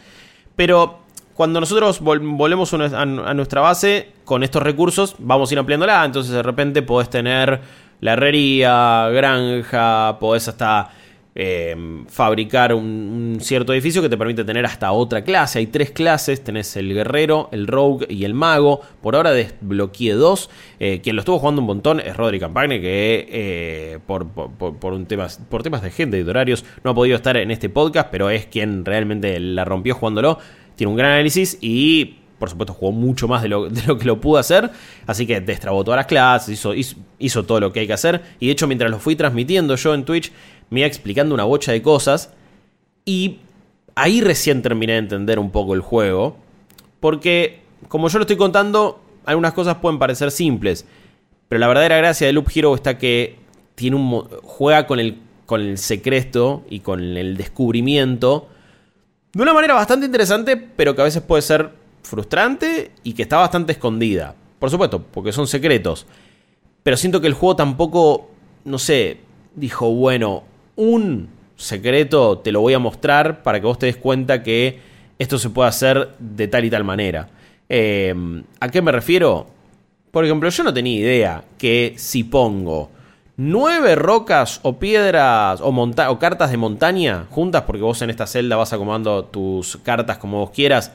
Pero cuando nosotros vol- volvemos a a nuestra base con estos recursos, vamos a ir ampliándola. Entonces, de repente, podés tener la herrería, granja, podés hasta eh, fabricar un, cierto edificio que te permite tener hasta otra clase. Hay tres clases: tenés el guerrero, el rogue y el mago. Por ahora desbloqueé dos. Eh, quien lo estuvo jugando un montón es Rodri Campagne, que eh, por- por un temas, por temas de gente y de horarios no ha podido estar en este podcast, pero es quien realmente la rompió jugándolo. Tiene un gran análisis y por supuesto jugó mucho más de lo, de lo que lo pudo hacer. Así que destrabó todas las clases, hizo, hizo, hizo todo lo que hay que hacer. Y de hecho mientras lo fui transmitiendo yo en Twitch, me iba explicando una bocha de cosas. Y ahí recién terminé de entender un poco el juego. Porque, como yo lo estoy contando, algunas cosas pueden parecer simples. Pero la verdadera gracia de Loop Hero está que tiene un, juega con el, con el secreto y con el descubrimiento de una manera bastante interesante, pero que a veces puede ser frustrante y que está bastante escondida. Por supuesto, porque son secretos. Pero siento que el juego tampoco, no sé, dijo, bueno, un secreto te lo voy a mostrar para que vos te des cuenta que esto se puede hacer de tal y tal manera. Eh, ¿A qué me refiero? Por ejemplo, yo no tenía idea que si pongo nueve rocas o piedras o cartas de montaña juntas, porque vos en esta celda vas acomodando tus cartas como vos quieras,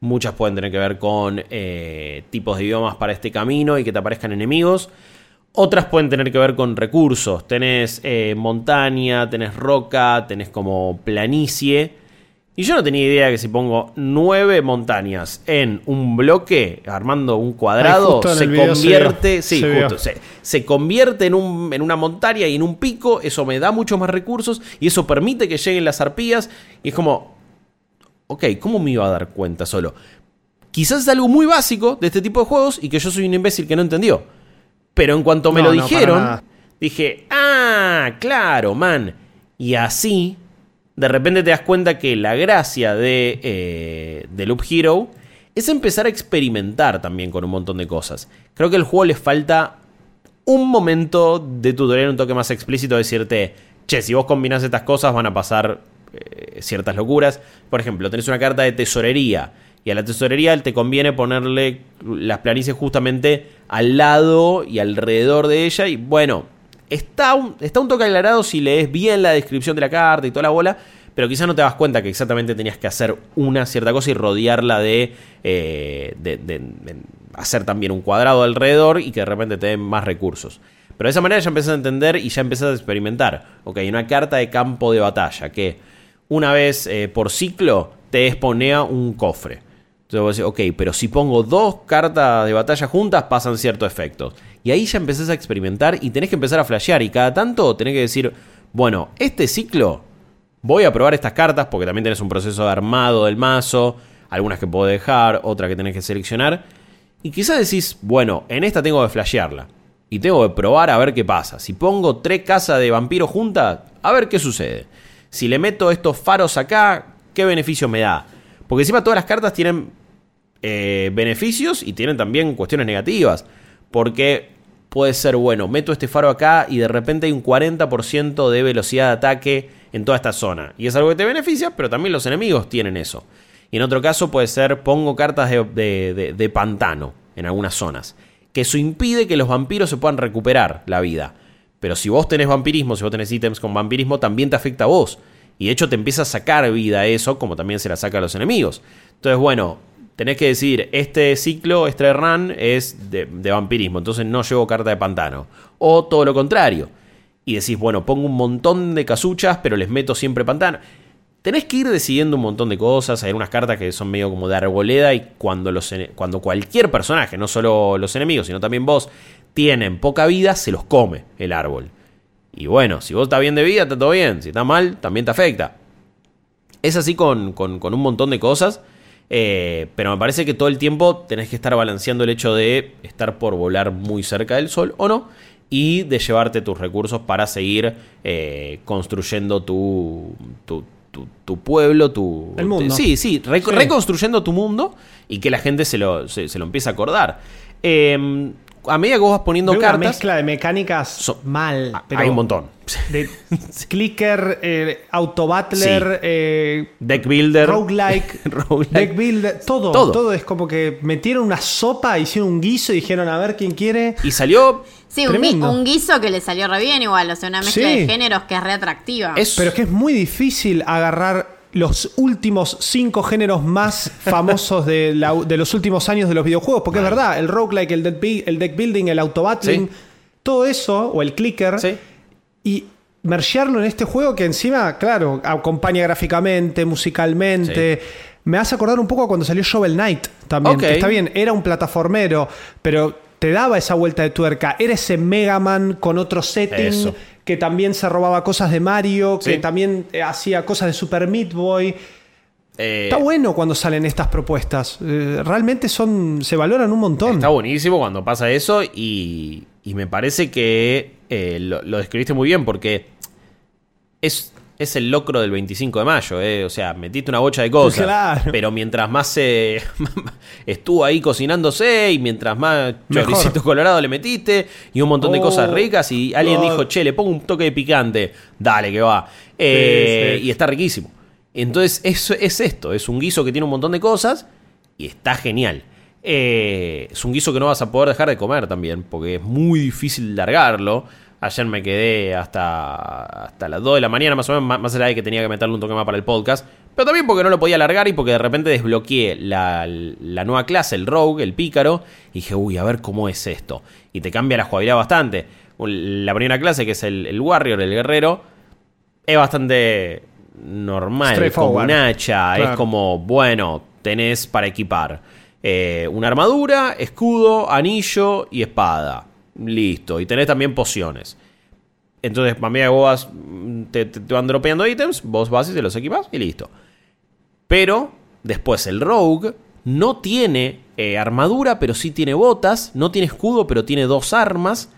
muchas pueden tener que ver con eh, tipos de idiomas para este camino y que te aparezcan enemigos. Otras pueden tener que ver con recursos. Tenés eh, montaña, tenés roca, tenés como planicie. Y yo no tenía idea que si pongo nueve montañas en un bloque, armando un cuadrado, se convierte. vio, sí, se vio. justo. Se, se convierte en, un- en una montaña y en un pico. Eso me da muchos más recursos. Y eso permite que lleguen las arpías. Y es como. Ok, ¿cómo me iba a dar cuenta solo? Quizás es algo muy básico de este tipo de juegos y que yo soy un imbécil que no entendió. Pero en cuanto me No, lo no, dijeron, dije, ah, claro, man. Y así, de repente te das cuenta que la gracia de, eh, de Loop Hero es empezar a experimentar también con un montón de cosas. Creo que al juego le falta un momento de tutorial un toque más explícito, decirte, che, si vos combinás estas cosas van a pasar eh, ciertas locuras. Por ejemplo, tenés una carta de tesorería. Y a la tesorería te conviene ponerle las planicies justamente al lado y alrededor de ella. Y bueno, está un, está un toque aclarado si lees bien la descripción de la carta y toda la bola. Pero quizás no te das cuenta que exactamente tenías que hacer una cierta cosa y rodearla de, eh, hacer también un cuadrado alrededor y que de repente te den más recursos. Pero de esa manera ya empezás a entender y ya empezás a experimentar. Ok, una carta de campo de batalla que una vez eh, por ciclo te exponea un cofre. Entonces vos decís, ok, pero si pongo dos cartas de batalla juntas pasan ciertos efectos. Y ahí ya empezás a experimentar y tenés que empezar a flashear. Y cada tanto tenés que decir, bueno, este ciclo voy a probar estas cartas porque también tenés un proceso de armado del mazo. Algunas que puedo dejar, otras que tenés que seleccionar. Y quizás decís, bueno, en esta tengo que flashearla. Y tengo que probar a ver qué pasa. Si pongo tres casas de vampiros juntas, a ver qué sucede. Si le meto estos faros acá, ¿qué beneficio me da? Porque encima todas las cartas tienen eh, beneficios y tienen también cuestiones negativas. Porque puede ser, bueno, meto este faro acá y de repente hay un 40% de velocidad de ataque en toda esta zona. Y es algo que te beneficia, pero también los enemigos tienen eso. Y en otro caso puede ser, pongo cartas de, de- pantano en algunas zonas. Que eso impide que los vampiros se puedan recuperar la vida. Pero si vos tenés vampirismo, si vos tenés ítems con vampirismo, también te afecta a vos. Y de hecho te empieza a sacar vida eso, como también se la saca a los enemigos. Entonces, bueno, tenés que decir, este ciclo, este run es de, vampirismo, entonces no llevo carta de pantano. O todo lo contrario. Y decís, bueno, pongo un montón de casuchas, pero les meto siempre pantano. Tenés que ir decidiendo un montón de cosas. Hay unas cartas que son medio como de arboleda. Y cuando, los, cuando cualquier personaje, no solo los enemigos, sino también vos, tienen poca vida, se los come el árbol. Y bueno, si vos estás bien de vida, está todo bien. Si está mal, también te afecta. Es así con, con- con un montón de cosas. Eh, pero me parece que todo el tiempo tenés que estar balanceando el hecho de estar por volar muy cerca del sol o no. Y de llevarte tus recursos para seguir eh, construyendo tu, tu, tu- tu pueblo, tu... El mundo. Sí, sí, rec- Sí. reconstruyendo tu mundo y que la gente se lo, se, se lo empiece a acordar. Eh, a medida que vos vas poniendo Veo una cartas... mezcla de mecánicas So- mal. Ah, pero hay un montón. De clicker, eh, auto battler, eh, Deck builder. roguelike, Roguelike. deck builder, todo, Todo. todo. es como que metieron una sopa, hicieron un guiso y dijeron a ver quién quiere. Y salió... Sí, un, gui- Tremendo. un guiso que le salió re bien igual, o sea, una mezcla Sí. de géneros que es re atractiva. Es, Pero es que es muy difícil agarrar los últimos cinco géneros más famosos de, la- de los últimos años de los videojuegos. Porque es verdad, el roguelike, el deck, el deck building, el auto battling, Sí. todo eso, o el clicker, Sí. y mergearlo en este juego que encima, claro, acompaña gráficamente, musicalmente. Me hace acordar un poco a cuando salió Shovel Knight también. Que está bien, era un plataformero, pero te daba esa vuelta de tuerca. Era ese Mega Man con otro setting Eso. Que también se robaba cosas de Mario, que Sí. también eh, hacía cosas de Super Meat Boy. eh, Está bueno cuando salen estas propuestas. Eh, realmente son se valoran un montón. Está buenísimo cuando pasa eso y, y me parece que eh, lo, lo describiste muy bien porque es, es el locro del 25 de mayo, eh, o sea, metiste una bocha de cosas, Claro. pero mientras más se estuvo ahí cocinándose y mientras más choricito colorado le metiste y un montón de Oh, cosas ricas y alguien God. dijo, che, le pongo un toque de picante, dale que va, Eh, Sí, sí. y está riquísimo. Entonces eso es esto, es un guiso que tiene un montón de cosas y está genial. Eh, es un guiso que no vas a poder dejar de comer también, porque es muy difícil largarlo. Ayer me quedé hasta, hasta las 2 de la mañana, más o menos, más- allá de que tenía que meterle un toque más para el podcast. Pero también porque no lo podía largar y porque de repente desbloqueé la, la nueva clase, el Rogue, el pícaro. Y dije, uy, a ver cómo es esto. Y te cambia la jugabilidad bastante. La primera clase, que es el, el Warrior, el guerrero, es bastante normal, como Straightforward. un hacha, es como, bueno, tenés para equipar eh, una armadura, escudo, anillo y espada. Listo, y tenés también pociones. Entonces, a medida que vos te, te- te van dropeando ítems, vos vas y te los equipas y listo. Pero después el Rogue no tiene eh, armadura, pero sí tiene botas, no tiene escudo, pero tiene dos armas.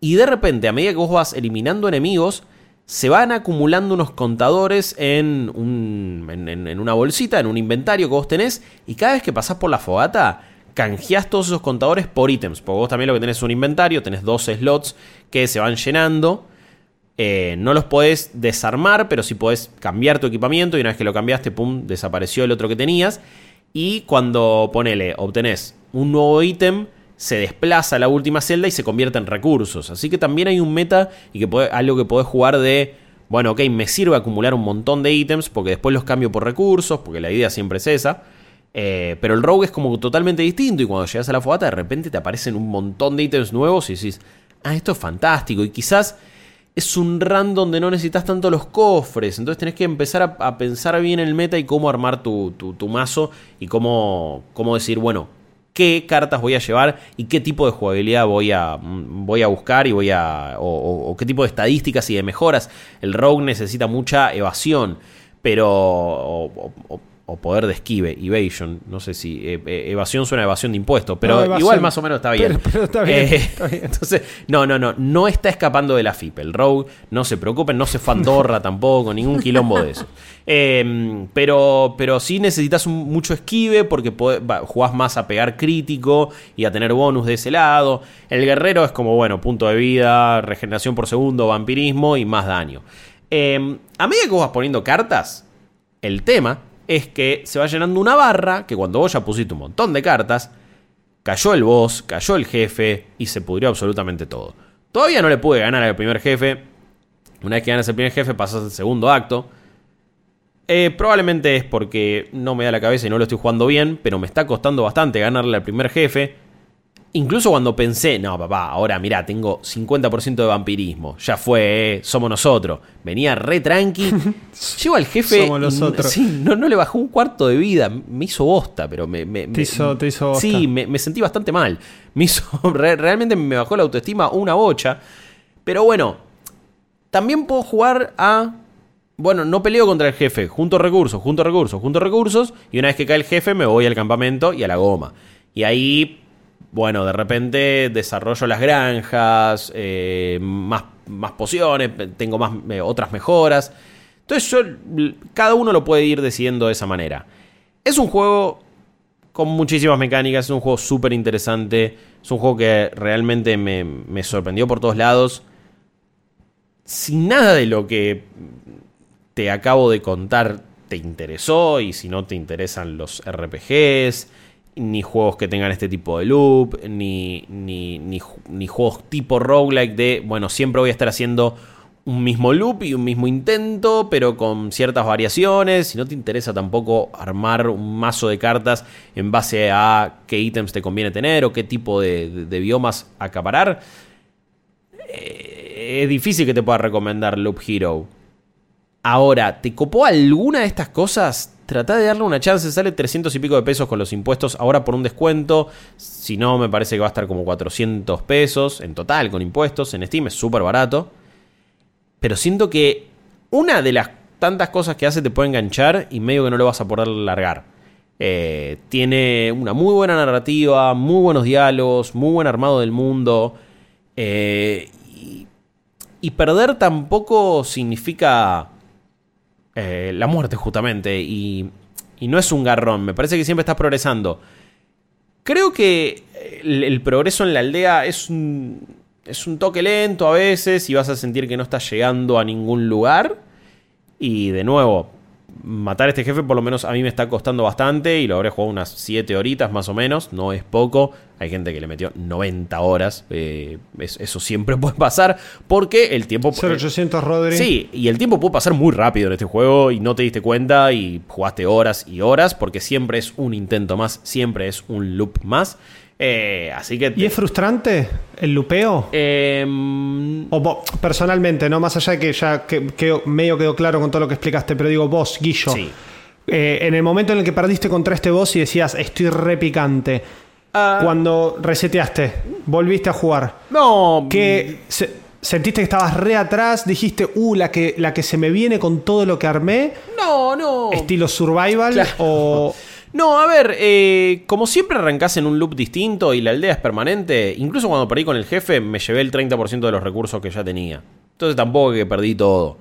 Y de repente, a medida que vos vas eliminando enemigos, se van acumulando unos contadores en, un, en, en- en una bolsita, en un inventario que vos tenés. Y cada vez que pasás por la fogata, canjeás todos esos contadores por ítems. Porque vos también lo que tenés es un inventario, tenés dos slots que se van llenando. Eh, no los podés desarmar, pero sí podés cambiar tu equipamiento. Y una vez que lo cambiaste, pum, desapareció el otro que tenías. Y cuando ponele, obtenés un nuevo ítem, se desplaza a la última celda y se convierte en recursos. Así que también hay un meta y que puede- algo que podés jugar de. Bueno, ok, me sirve acumular un montón de ítems porque después los cambio por recursos, porque la idea siempre es esa. Eh, pero el rogue es como totalmente distinto y cuando llegas a la fogata de repente te aparecen un montón de ítems nuevos y decís, ah, esto es fantástico. Y quizás es un run donde no necesitas tanto los cofres. Entonces tenés que empezar a, pensar bien el meta y cómo armar tu, tu- mazo y cómo, cómo decir, bueno, qué cartas voy a llevar y qué tipo de jugabilidad voy a, mm, voy a buscar y voy a. O, qué tipo de estadísticas y de mejoras. El rogue necesita mucha evasión. Pero. O- poder de esquive, evasion. No sé si. eh, eh, evasión suena a evasión de impuestos. Pero No, igual más o menos está bien. Pero- pero está bien, Eh, está bien. entonces, no, no, no, no está escapando de la FIP. El Rogue, no se preocupen, no se fandorra tampoco, ningún quilombo de eso. Eh, pero, pero sí necesitas un- mucho esquive porque podés- va, jugás más a pegar crítico y a tener bonus de ese lado. El guerrero es como, bueno, punto de vida, regeneración por segundo, vampirismo y más daño. Eh, a medida que vos vas poniendo cartas, el tema es que se va llenando una barra que cuando vos ya pusiste un montón de cartas, Cayó el boss, cayó el jefe y se pudrió absolutamente todo. Todavía no le pude ganar al primer jefe. Una vez que ganas el primer jefe, pasas al segundo acto. Eh, probablemente es porque no me da la cabeza y no lo estoy jugando bien, pero me está costando bastante ganarle al primer jefe. Incluso cuando pensé, no, papá, ahora mirá, tengo 50% de vampirismo. Ya fue, eh, somos nosotros. Venía re tranqui. Llego al jefe. Somos nosotros. Sí, no, no le bajó un cuarto de vida. Me hizo bosta, pero me. me- me- hizo- te hizo bosta. Sí, me, me sentí bastante mal. Me hizo. re- realmente me bajó la autoestima una bocha. Pero bueno, también puedo jugar a bueno, no peleo contra el jefe, junto recursos, junto recursos, junto recursos, y una vez que cae el jefe me voy al campamento y a la goma. Y ahí, bueno, de repente desarrollo las granjas, eh, más, más pociones, tengo más, eh, otras mejoras. Entonces yo, cada uno lo puede ir decidiendo de esa manera. Es un juego con muchísimas mecánicas, es un juego súper interesante, es un juego que realmente me, me sorprendió por todos lados. Si nada de lo que te acabo de contar te interesó y si no te interesan los RPGs, ni juegos que tengan este tipo de loop, ni, ni, ni, juegos tipo roguelike de, bueno, siempre voy a estar haciendo un mismo loop y un mismo intento, pero con ciertas variaciones. Si no te interesa tampoco armar un mazo de cartas en base a qué ítems te conviene tener o qué tipo de, de biomas acaparar, eh, es difícil que te pueda recomendar Loop Hero. Ahora, ¿te copó alguna de estas cosas? Trata de darle una chance, sale 300 y pico de pesos con los impuestos, ahora por un descuento, si no me parece que va a estar como 400 pesos en total con impuestos, en Steam es súper barato. Pero siento que una de las tantas cosas que hace te puede enganchar y medio que no lo vas a poder largar. Eh, tiene una muy buena narrativa, muy buenos diálogos, muy buen armado del mundo. Eh, y perder tampoco significa eh, la muerte justamente. Y, y, no es un garrón, me parece que siempre estás progresando. Creo que el, progreso en la aldea es un, es un toque lento a veces y vas a sentir que no estás llegando a ningún lugar. Y de nuevo, matar a este jefe por lo menos a mí me está costando bastante y lo habré jugado unas 7 horitas más o menos, no es poco. Hay gente que le metió 90 horas, eh, eso siempre puede pasar porque el tiempo... 0800 Rodri. Sí, y el tiempo puede pasar muy rápido en este juego y no te diste cuenta y jugaste horas y horas porque siempre es un intento más, siempre es un loop más. Eh, así que ¿Y es frustrante el lupeo? Em, o personalmente, ¿no? Más allá de que ya que, medio quedó claro con todo lo que explicaste, pero digo, vos, Guillo, eh, en el momento en el que perdiste contra este boss y decías, estoy repicante, ah. cuando reseteaste, volviste a jugar. No. Que sentiste que estabas re atrás, dijiste, uh, la que, la que se me viene con todo lo que armé. No, no. Estilo survival o. No, a ver, eh, como siempre arrancás en un loop distinto y la aldea es permanente, incluso cuando perdí con el jefe me llevé el 30% de los recursos que ya tenía. Entonces tampoco que perdí todo.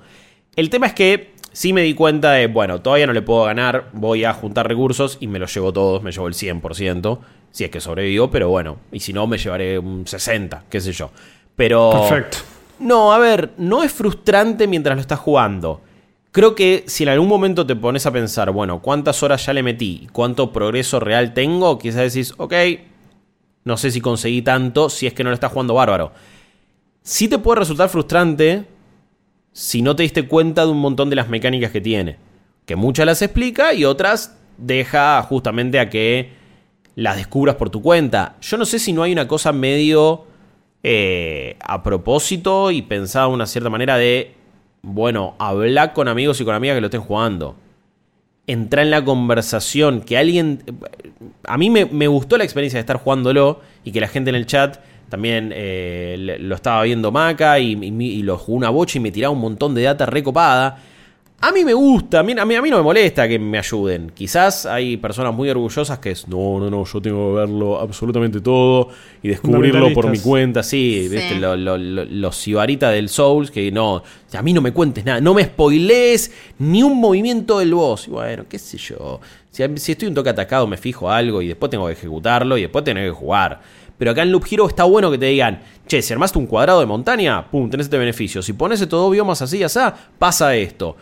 El tema es que sí me di cuenta de, bueno, todavía no le puedo ganar, voy a juntar recursos y me los llevo todos, me llevo el 100%, si es que sobrevivo, pero bueno, y si no me llevaré un 60, qué sé yo. Pero... Perfecto. No, a ver, no es frustrante mientras lo estás jugando. Creo que si en algún momento te pones a pensar, bueno, ¿cuántas horas ya le metí? ¿Cuánto progreso real tengo? Quizás decís, ok, no sé si conseguí tanto si es que no lo estás jugando bárbaro. Sí te puede resultar frustrante si no te diste cuenta de un montón de las mecánicas que tiene. Que muchas las explica y otras deja justamente a que las descubras por tu cuenta. Yo no sé si no hay una cosa medio eh, a propósito y pensada de una cierta manera de bueno, habla con amigos y con amigas que lo estén jugando. Entra en la conversación, que alguien... A mí me, gustó la experiencia de estar jugándolo y que la gente en el chat también eh, lo estaba viendo Maca y, y, lo jugó una bocha y me tiraba un montón de data recopada. A mí me gusta, a mí, a mí, no me molesta que me ayuden. Quizás hay personas muy orgullosas que es, no, no, no, yo tengo que verlo absolutamente todo y descubrirlo por mi cuenta. Sí, ¿viste? los sibaritas del Souls que no, a mí no me cuentes nada, no me spoilees ni un movimiento del boss. Y bueno, qué sé yo. Si, si estoy un toque atacado me fijo algo y después tengo que ejecutarlo y después tengo que jugar. Pero acá en Loop Hero está bueno que te digan, che, si armaste un cuadrado de montaña, pum, tenés este beneficio. Si pones todo biomas así y así, pasa esto.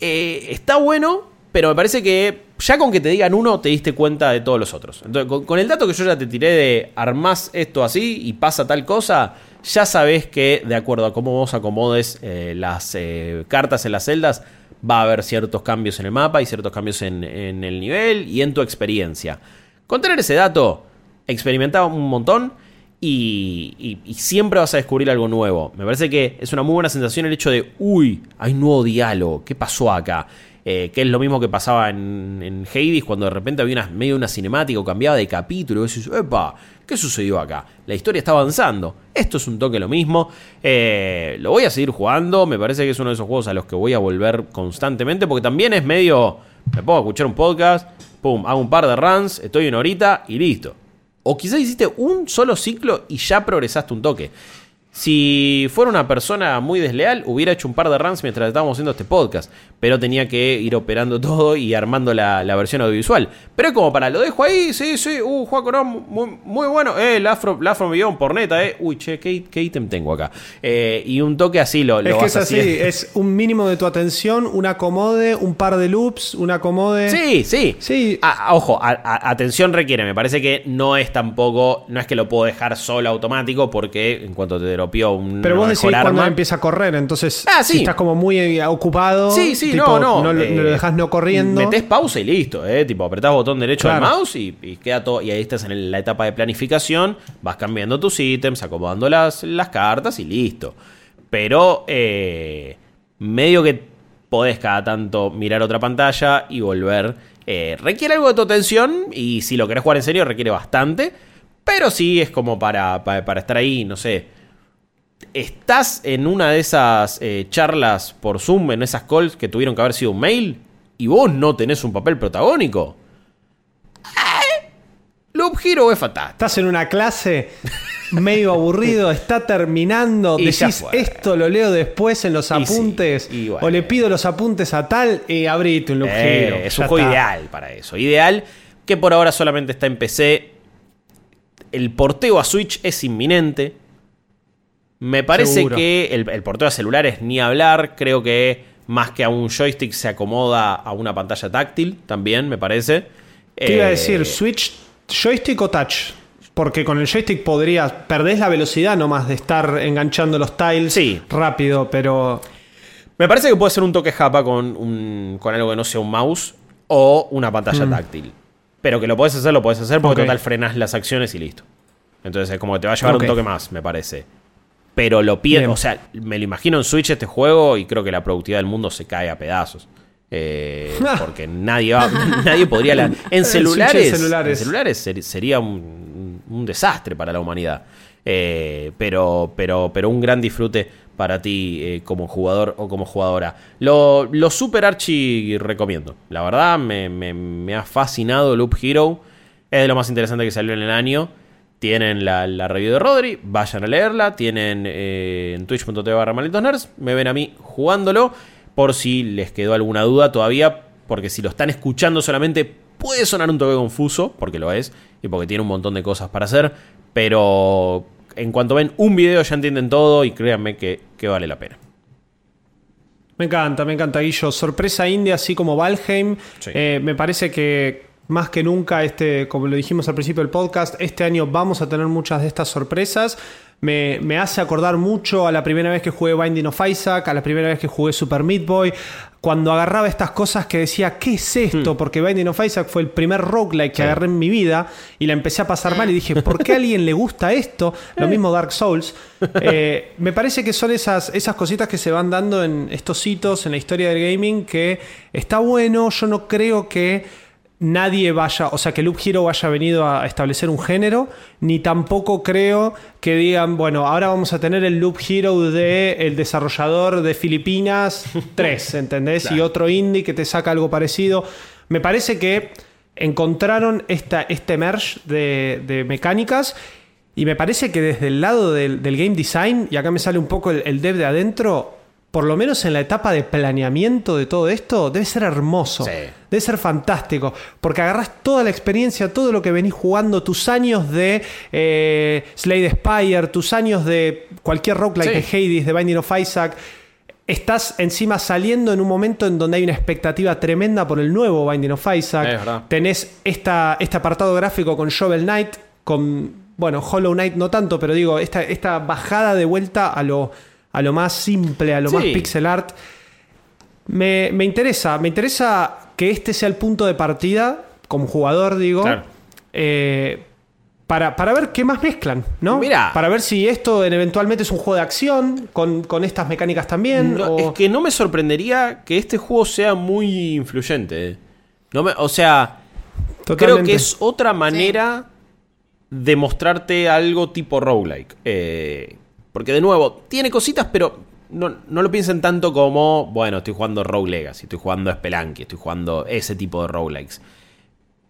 Eh, está bueno, pero me parece que ya con que te digan uno te diste cuenta de todos los otros. Entonces, con, el dato que yo ya te tiré de armás esto así y pasa tal cosa, ya sabes que de acuerdo a cómo vos acomodes eh, las eh, cartas en las celdas, va a haber ciertos cambios en el mapa y ciertos cambios en, el nivel y en tu experiencia. Con tener ese dato, experimentaba un montón y, siempre vas a descubrir algo nuevo. Me parece que es una muy buena sensación el hecho de, uy, hay nuevo diálogo, ¿qué pasó acá? eh, que es lo mismo que pasaba en, en Hades cuando de repente había una, medio una cinemática o cambiaba de capítulo. Y ¡epa! ¿Qué sucedió acá? La historia está avanzando. Esto es un toque lo mismo. Eh, lo voy a seguir jugando. Me parece que es uno de esos juegos a los que voy a volver constantemente. Porque también es medio. Me a escuchar un podcast. Pum, hago un par de runs. Estoy una horita y listo. O quizás hiciste un solo ciclo y ya progresaste un toque. Si fuera una persona muy desleal, hubiera hecho un par de runs mientras estábamos haciendo este podcast. Pero tenía que ir operando todo y armando la, la versión audiovisual. Pero es como para, lo dejo ahí, sí, sí, uh, Juaco, no, muy, muy bueno. Eh, el Afro, el Afro por neta, eh. Uy, che, ¿qué, qué ítem tengo acá? Eh, y un toque así lo, lo Es que es así, haciendo. es un mínimo de tu atención, un acomode, un par de loops, un acomode. Sí, sí. Sí. A- a- ojo, a- a- atención requiere. Me parece que no es tampoco. No es que lo puedo dejar solo automático porque en cuanto te dropeó un. Pero vos decís cuando empieza a correr, entonces Ah, sí. si estás como muy ocupado, Sí, sí, tipo, no, no. lo, eh, lo dejás no corriendo. Metés pausa y listo, eh. Tipo, apretás botón derecho Claro. del mouse y, y queda todo. Y ahí estás en la etapa de planificación. Vas cambiando tus ítems, acomodando las, las cartas y listo. Pero eh, medio que podés cada tanto mirar otra pantalla y volver. Eh, requiere algo de tu atención. Y si lo querés jugar en serio, requiere bastante. Pero sí es como para, para, para estar ahí, no sé estás en una de esas eh, charlas por Zoom, en esas calls que tuvieron que haber sido un mail, y vos no tenés un papel protagónico. Eh, Loop Hero es fatal. Estás en una clase medio aburrido, está terminando, Y decís esto lo leo después en los Y sí, apuntes, y bueno. o le pido los apuntes a tal y abrite un loop Eh, hero. es un juego está. ideal para eso. Ideal que por ahora solamente está en PC. El porteo a Switch es inminente. Me parece Seguro. que el, el porteo a celulares ni hablar. Creo que más que a un joystick se acomoda a una pantalla táctil también, me parece. ¿Qué iba a Eh, decir? ¿Switch, joystick o touch? Porque con el joystick podrías, perdés la velocidad nomás de estar enganchando los tiles Sí. rápido, pero Me parece que puede ser un toque japa con, un, con algo que no sea un mouse o una pantalla táctil. Pero que lo puedes hacer, lo puedes hacer porque Mm. Ok. total frenas las acciones y listo. Entonces es como que te va a llevar un toque más, me parece. Pero lo Bien. o sea, me lo imagino en Switch este juego y creo que la productividad del mundo se cae a pedazos. Eh, porque nadie va, nadie podría la- en celulares, en celulares. celulares ser- sería un, un desastre para la humanidad. Eh, pero, pero, pero un gran disfrute para ti eh, como jugador o como jugadora. Lo, lo super archi recomiendo. La verdad, me, me- me ha fascinado Loop Hero. Es de lo más interesante que salió en el año. Tienen la, la review de Rodri, vayan a leerla. Tienen eh, en twitch.tv barra malditos. Me ven a mí jugándolo. Por si les quedó alguna duda todavía. Porque si lo están escuchando solamente puede sonar un toque confuso. Porque lo es. Y porque tiene un montón de cosas para hacer. Pero en cuanto ven un video ya entienden todo. Y créanme que, que vale la pena. Me encanta, me encanta, Guillo. Sorpresa india, así como Valheim. Sí. Eh, me parece que más que nunca, este, como lo dijimos al principio del podcast, este año vamos a tener muchas de estas sorpresas. Me, me hace acordar mucho a la primera vez que jugué Binding of Isaac, a la primera vez que jugué Super Meat Boy, cuando agarraba estas cosas que decía, ¿qué es esto? Porque Binding of Isaac fue el primer roguelike que Hmm. Sí. agarré en mi vida y la empecé a pasar mal y dije, ¿por qué a alguien le gusta esto? Lo mismo Dark Souls. Eh, me parece que son esas, esas cositas que se van dando en estos hitos en la historia del gaming que está bueno, yo no creo que nadie vaya, o sea, que Loop Hero haya venido a establecer un género, ni tampoco creo que digan, bueno, ahora vamos a tener el Loop Hero de el desarrollador de Filipinas 3, ¿entendés? Y otro indie que te saca algo parecido. Me parece que encontraron esta, este merge de, de mecánicas y me parece que desde el lado del, del game design, y acá me sale un poco el, el dev de adentro, por lo menos en la etapa de planeamiento de todo esto, debe ser hermoso. Sí. Debe ser fantástico. Porque agarras toda la experiencia, todo lo que venís jugando, tus años de eh, Slade Spire, tus años de cualquier roguelike Sí. de Hades, de Binding of Isaac. Estás encima saliendo en un momento en donde hay una expectativa tremenda por el nuevo Binding of Isaac. Es. Tenés esta, este apartado gráfico con Shovel Knight, con, bueno, Hollow Knight no tanto, pero digo, esta, esta bajada de vuelta a lo, a lo más simple, a lo Sí. más pixel art. Me, me interesa, me interesa que este sea el punto de partida, como jugador, digo. Claro. Eh, para, para ver qué más mezclan, ¿no? Mirá. Para ver si esto en- eventualmente es un juego de acción con, con estas mecánicas también. No, o- Es que no me sorprendería que este juego sea muy influyente. eh. No me- o sea, creo que es otra manera de mostrarte algo tipo roguelike. Eh, porque de nuevo, tiene cositas, pero no, no lo piensen tanto como, bueno, estoy jugando Rogue Legacy, estoy jugando Spelunky, estoy jugando ese tipo de roguelikes.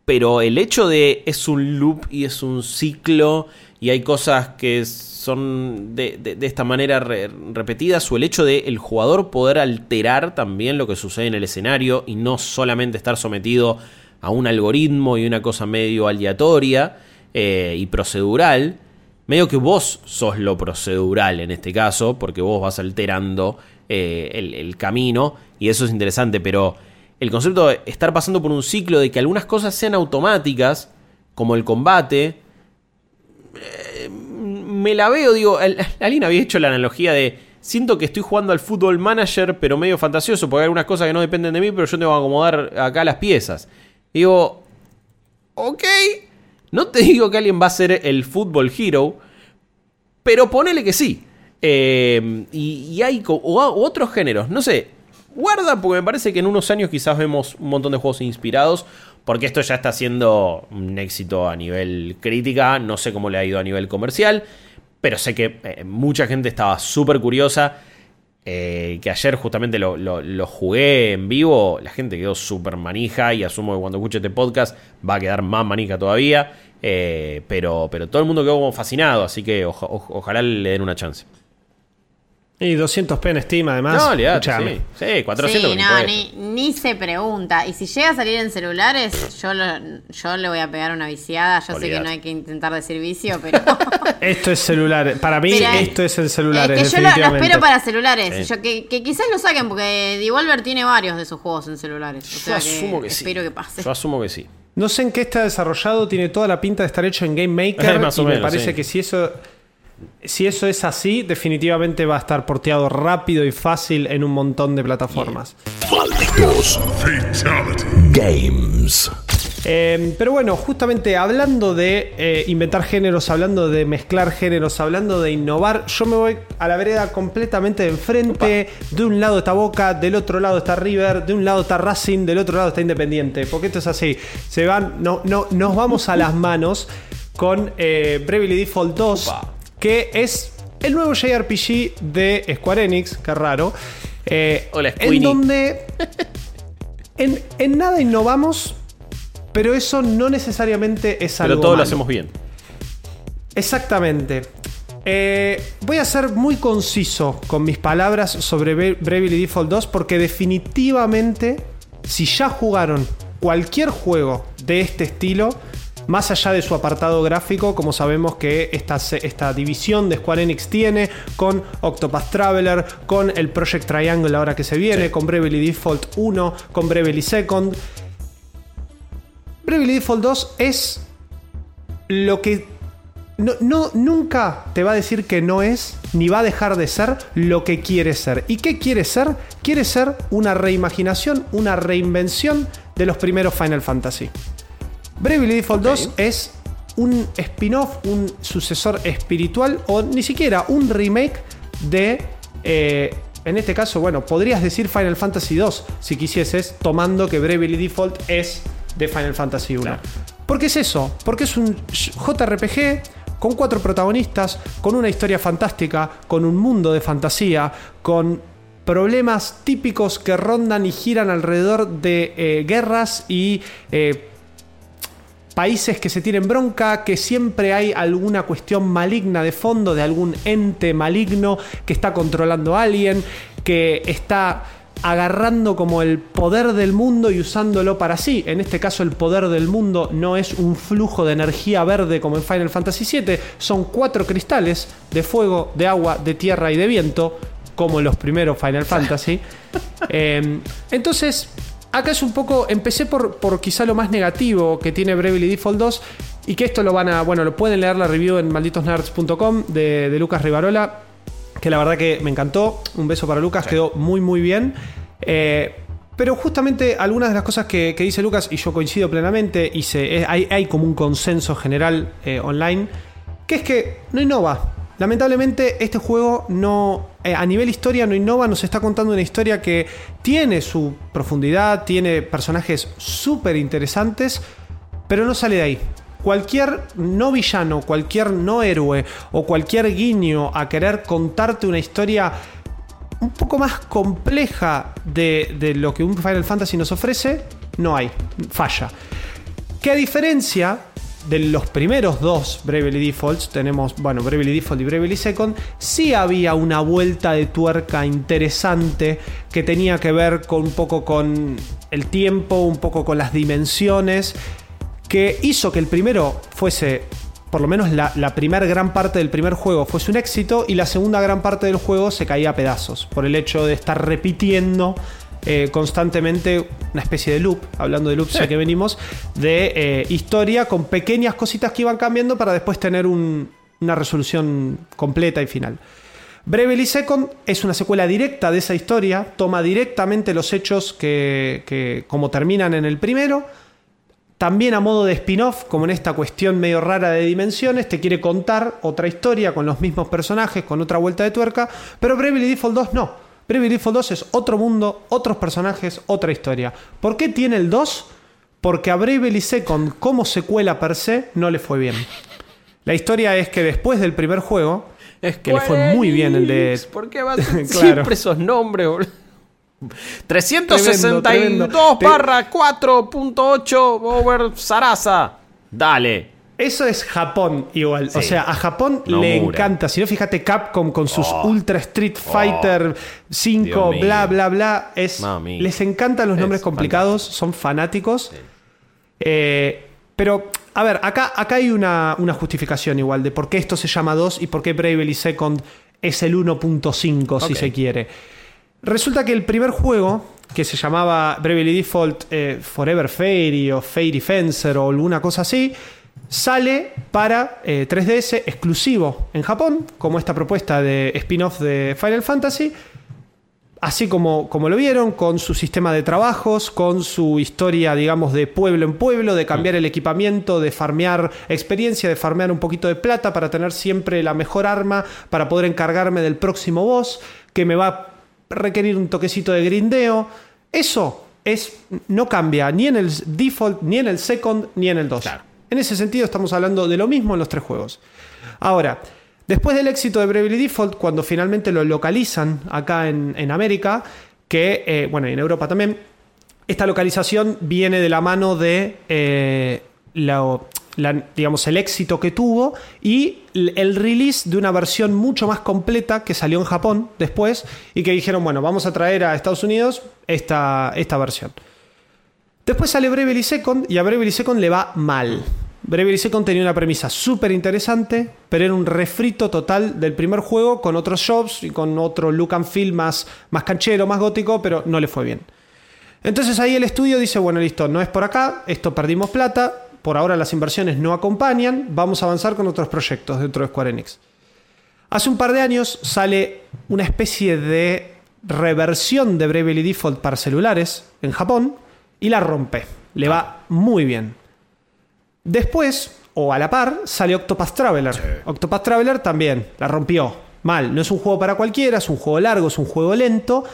Pero el hecho de es un loop y es un ciclo y hay cosas que son de, de- esta manera re- repetidas o el hecho de el jugador poder alterar también lo que sucede en el escenario y no solamente estar sometido a un algoritmo y una cosa medio aleatoria eh, y procedural. Medio que vos sos lo procedural en este caso, porque vos vas alterando eh, el, camino y eso es interesante, pero el concepto de estar pasando por un ciclo de que algunas cosas sean automáticas, como el combate, eh, me la veo, digo, al- alguien había hecho la analogía de, siento que estoy jugando al fútbol manager, pero medio fantasioso, porque hay algunas cosas que no dependen de mí, pero yo tengo que acomodar acá las piezas. Digo, ok, no te digo que alguien va a ser el fútbol hero, pero ponele que sí. Eh, y, hay otros géneros, no sé. Guarda, porque me parece que en unos años quizás vemos un montón de juegos inspirados. Porque esto ya está siendo un éxito a nivel crítica. No sé cómo le ha ido a nivel comercial. Pero sé que eh, mucha gente estaba súper curiosa. Eh, que ayer justamente lo, lo- lo jugué en vivo. La gente quedó súper manija. Y asumo que cuando escuche este podcast va a quedar más manija todavía. Eh, pero, pero todo el mundo quedó como fascinado. Así que oja- oj- ojalá le den una chance. Y 200p en Steam además. No, Escuchame. sí. Sí, 400 Sí, no, ni, ni se pregunta. Y si llega a salir en celulares, yo, lo- yo le voy a pegar una viciada. Yo sé que no hay que intentar decir vicio, pero. Esto es celular. Para mí, Pero- esto es el celular. es que yo lo, espero para celulares. Sí. Yo, que, que quizás lo saquen, porque Devolver tiene varios de sus juegos en celulares. O Yo sea asumo que, sí. espero que pase. Yo asumo que sí. No sé en qué está desarrollado, tiene toda la pinta de estar hecho en Game Maker. Más o y me menos, parece sí. que si eso, si eso es así, definitivamente va a estar porteado rápido y fácil en un montón de plataformas. Malditos Games. Eh, pero bueno, justamente hablando de eh, inventar géneros, hablando de mezclar géneros, hablando de innovar, yo me voy a la vereda completamente de enfrente. De un lado está Boca, del otro lado está River, de un lado está Racing, del otro lado está Independiente. Porque esto es así. Se van, no, no, nos vamos a las manos con eh, Bravely Default 2, Opa. Que es el nuevo JRPG de Square Enix, qué raro. eh, Hola, en donde en, en nada innovamos, pero eso no necesariamente es algo Pero todo lo hacemos bien. Exactamente. Eh, voy a ser muy conciso con mis palabras sobre Bra- Bravely Default 2 porque definitivamente si ya jugaron cualquier juego de este estilo, más allá de su apartado gráfico, como sabemos que esta, esta división de Square Enix tiene, con Octopath Traveler, con el Project Triangle ahora que se viene, Sí. con Bravely Default 1, con Bravely Second. Bravely Default 2 es lo que no, no- nunca te va a decir que no es, ni va a dejar de ser lo que quiere ser. ¿Y qué quiere ser? Quiere ser una reimaginación, una reinvención de los primeros Final Fantasy. Bravely Default Ok. 2 es un spin-off, un sucesor espiritual o ni siquiera un remake de... eh, en este caso, bueno, podrías decir Final Fantasy 2 si quisieses, tomando que Bravely Default es de Final Fantasy 1. Claro. Porque es eso, porque es un JRPG con cuatro protagonistas, con una historia fantástica, con un mundo de fantasía, con problemas típicos que rondan y giran alrededor de eh, guerras y eh, países que se tienen bronca, que siempre hay alguna cuestión maligna de fondo, de algún ente maligno que está controlando a alguien, que está agarrando como el poder del mundo y usándolo para sí. En este caso el poder del mundo no es un flujo de energía verde como en Final Fantasy VII, son cuatro cristales de fuego, de agua, de tierra y de viento, como los primeros Final Fantasy. Eh, entonces, acá es un poco. Empecé por, por quizá lo más negativo que tiene Bravely Default 2. Y que esto lo van a. Bueno, lo pueden leer la review en malditosnerds.com de, de Lucas Rivarola. Que la verdad que me encantó. Un beso para Lucas, quedó muy, muy bien. Eh, Pero justamente algunas de las cosas que, que dice Lucas, y yo coincido plenamente, y se, hay, hay como un consenso general eh, online, que es que no innova. Lamentablemente este juego no, eh, a nivel historia no innova, nos está contando una historia que tiene su profundidad, tiene personajes súper interesantes, pero no sale de ahí. Cualquier no villano, cualquier no héroe o cualquier guiño a querer contarte una historia un poco más compleja de, de lo que un Final Fantasy nos ofrece, no hay, falla. Que a diferencia de los primeros dos Bravely Defaults, tenemos, bueno, Bravely Default y Bravely Second, sí había una vuelta de tuerca interesante que tenía que ver con un poco con el tiempo, un poco con las dimensiones, que hizo que el primero fuese, por lo menos la, primera gran parte del primer juego fuese un éxito y la segunda gran parte del juego se caía a pedazos por el hecho de estar repitiendo eh, constantemente una especie de loop, hablando de loops ya que venimos, de eh, historia con pequeñas cositas que iban cambiando para después tener un- una resolución completa y final. Bravely Second es una secuela directa de esa historia, toma directamente los hechos que, que como terminan en el primero, también a modo de spin-off, como en esta cuestión medio rara de dimensiones, te quiere contar otra historia con los mismos personajes, con otra vuelta de tuerca, pero Bravely Default 2 no. Bravely Default 2 es otro mundo, otros personajes, otra historia. ¿Por qué tiene el 2? Porque a Bravely Second, como secuela per se, no le fue bien. La historia es que después del primer juego, que le fue muy bien el de... ¿Por qué va a Claro. siempre esos nombres, boludo? 362 Tremendo, tremendo. Barra 4.8 over Sarasa. Dale. Eso es Japón igual. O sea, a Japón le encanta. Si no, fíjate Capcom con sus Oh. Ultra Street Fighter 5, Dios mío. bla, bla, bla. Es, Mami. les encantan los Es nombres complicados, son fanáticos. Eh, pero, a ver, acá, acá hay una, una justificación igual de por qué esto se llama 2 y por qué Bravely Second es el 1.5, si se quiere. Resulta que el primer juego, que se llamaba Bravely Default eh, Forever Fairy o Fairy Fencer o alguna cosa así, sale para eh, 3DS exclusivo en Japón, como esta propuesta de spin-off de Final Fantasy. Así como, como lo vieron, con su sistema de trabajos, con su historia, digamos, de pueblo en pueblo, de cambiar el equipamiento, de farmear experiencia, de farmear un poquito de plata para tener siempre la mejor arma, para poder encargarme del próximo boss, que me va a requerir un toquecito de grindeo. Eso es, no cambia ni en el default, ni en el second, ni en el 2. Claro. En ese sentido estamos hablando de lo mismo en los tres juegos. Ahora, después del éxito de Bravely Default, cuando finalmente lo localizan acá en, América, que, eh, bueno, en Europa también, esta localización viene de la mano de eh, la- digamos, el éxito que tuvo y el release de una versión mucho más completa que salió en Japón después y que dijeron, bueno, vamos a traer a Estados Unidos esta, esta versión. Después sale Bravely Second y a Bravely Second le va mal. Bravely Second tenía una premisa súper interesante, pero era un refrito total del primer juego con otros shops y con otro look and feel más, más canchero, más gótico, pero no le fue bien. Entonces ahí el estudio dice, bueno, listo, no es por acá, esto perdimos plata, por ahora las inversiones no acompañan, vamos a avanzar con otros proyectos dentro de Square Enix. Hace un par de años sale una especie de reversión de Bravely Default para celulares en Japón y la rompe. Le va muy bien. Después, o a la par, sale Octopath Traveler. Octopath Traveler también la rompió. Mal, no es un juego para cualquiera, es un juego largo, es un juego lento,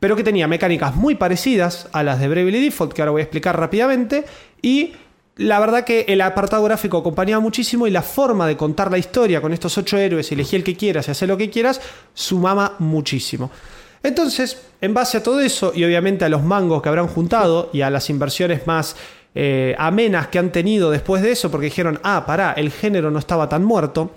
pero que tenía mecánicas muy parecidas a las de Bravely Default, que ahora voy a explicar rápidamente, y la verdad que el apartado gráfico acompañaba muchísimo y la forma de contar la historia con estos ocho héroes, elegí el que quieras y hacer lo que quieras, sumaba muchísimo. Entonces, en base a todo eso y obviamente a los mangos que habrán juntado y a las inversiones más eh, amenas que han tenido después de eso, porque dijeron, ah, pará, el género no estaba tan muerto.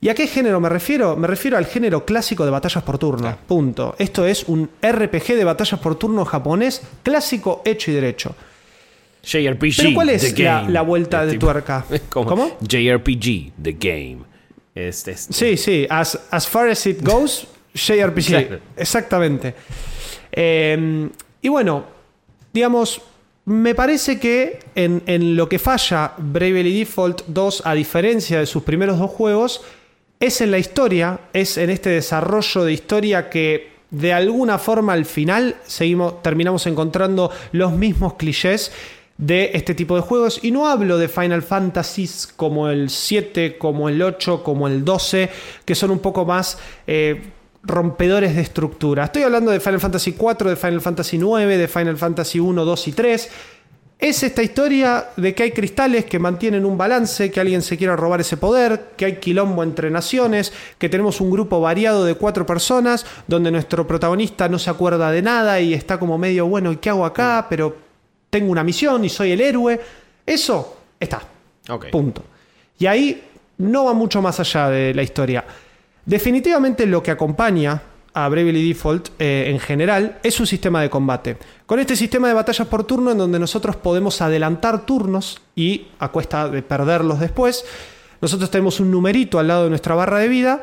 ¿Y a qué género me refiero? Me refiero al género clásico de batallas por turno. Punto. Esto es un RPG de batallas por turno japonés clásico, hecho y derecho. JRPG. Pero ¿cuál es the la- vuelta de tuerca? como ¿Cómo? JRPG, The Game. Sí, sí, as, as far as it goes, JRPG. Exactamente. Eh, y bueno, digamos, me parece que en, en lo que falla Bravely Default 2, a diferencia de sus primeros dos juegos, es en la historia, es en este desarrollo de historia que de alguna forma al final seguimos, terminamos encontrando los mismos clichés de este tipo de juegos. Y no hablo de Final Fantasies como el 7, como el 8, como el 12, que son un poco más eh, rompedores de estructura. Estoy hablando de Final Fantasy 4, de Final Fantasy 9, de Final Fantasy 1, 2 y 3. Es esta historia de que hay cristales que mantienen un balance, que alguien se quiera robar ese poder, que hay quilombo entre naciones, que tenemos un grupo variado de cuatro personas, donde nuestro protagonista no se acuerda de nada y está como medio, bueno, ¿y qué hago acá? Pero tengo una misión y soy el héroe. Eso está. Punto. Y ahí no va mucho más allá de la historia. Definitivamente lo que acompaña a Bravely Default eh, en general es su sistema de combate. Con este sistema de batallas por turno en donde nosotros podemos adelantar turnos y a cuesta de perderlos después, nosotros tenemos un numerito al lado de nuestra barra de vida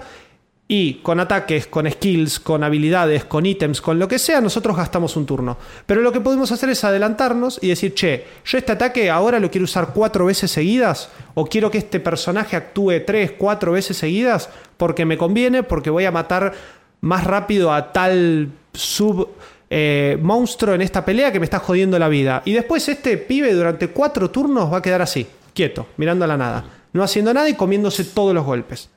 y con ataques, con skills, con habilidades, con ítems, con lo que sea, nosotros gastamos un turno. Pero lo que podemos hacer es adelantarnos y decir, che, yo este ataque ahora lo quiero usar cuatro veces seguidas, o quiero que este personaje actúe tres, cuatro veces seguidas, porque me conviene, porque voy a matar más rápido a tal sub eh, monstruo en esta pelea que me está jodiendo la vida. Y después este pibe durante cuatro turnos va a quedar así, quieto, mirando a la nada, no haciendo nada y comiéndose todos los golpes.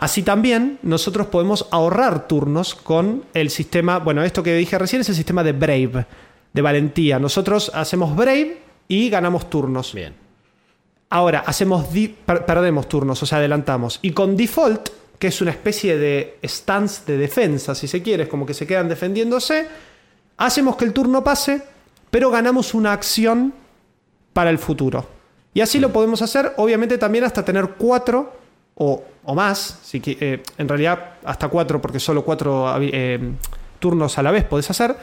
Así también nosotros podemos ahorrar turnos con el sistema, bueno, esto que dije recién es el sistema de Brave, de valentía. Nosotros hacemos Brave y ganamos turnos. Bien. Ahora, hacemos per- perdemos turnos, o sea, adelantamos. Y con default, que es una especie de stance de defensa, si se quiere, es como que se quedan defendiéndose, hacemos que el turno pase, pero ganamos una acción para el futuro. Y así lo podemos hacer, obviamente también hasta tener cuatro o, o más, si eh, en realidad hasta cuatro, porque solo cuatro eh, turnos a la vez podés hacer.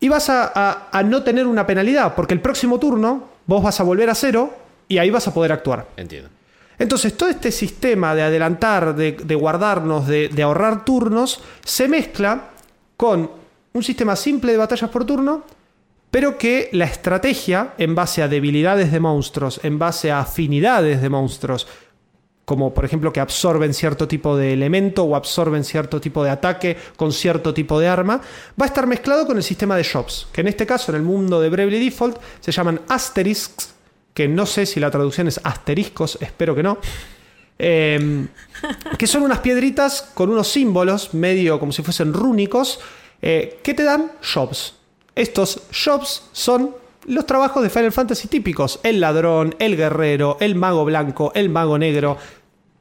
Y vas a, a- a no tener una penalidad, porque el próximo turno vos vas a volver a cero y ahí vas a poder actuar. Entiendo. Entonces, todo este sistema de adelantar, de, de guardarnos, de, de ahorrar turnos, se mezcla con un sistema simple de batallas por turno, pero que la estrategia, en base a debilidades de monstruos, en base a afinidades de monstruos, como por ejemplo que absorben cierto tipo de elemento o absorben cierto tipo de ataque con cierto tipo de arma, va a estar mezclado con el sistema de shops, que en este caso en el mundo de Bravely Default se llaman asterisks, que no sé si la traducción es asteriscos, espero que no. Eh, que son unas piedritas con unos símbolos, medio como si fuesen rúnicos, eh, que te dan shops. Estos shops son los trabajos de Final Fantasy típicos: el ladrón, el guerrero, el mago blanco, el mago negro,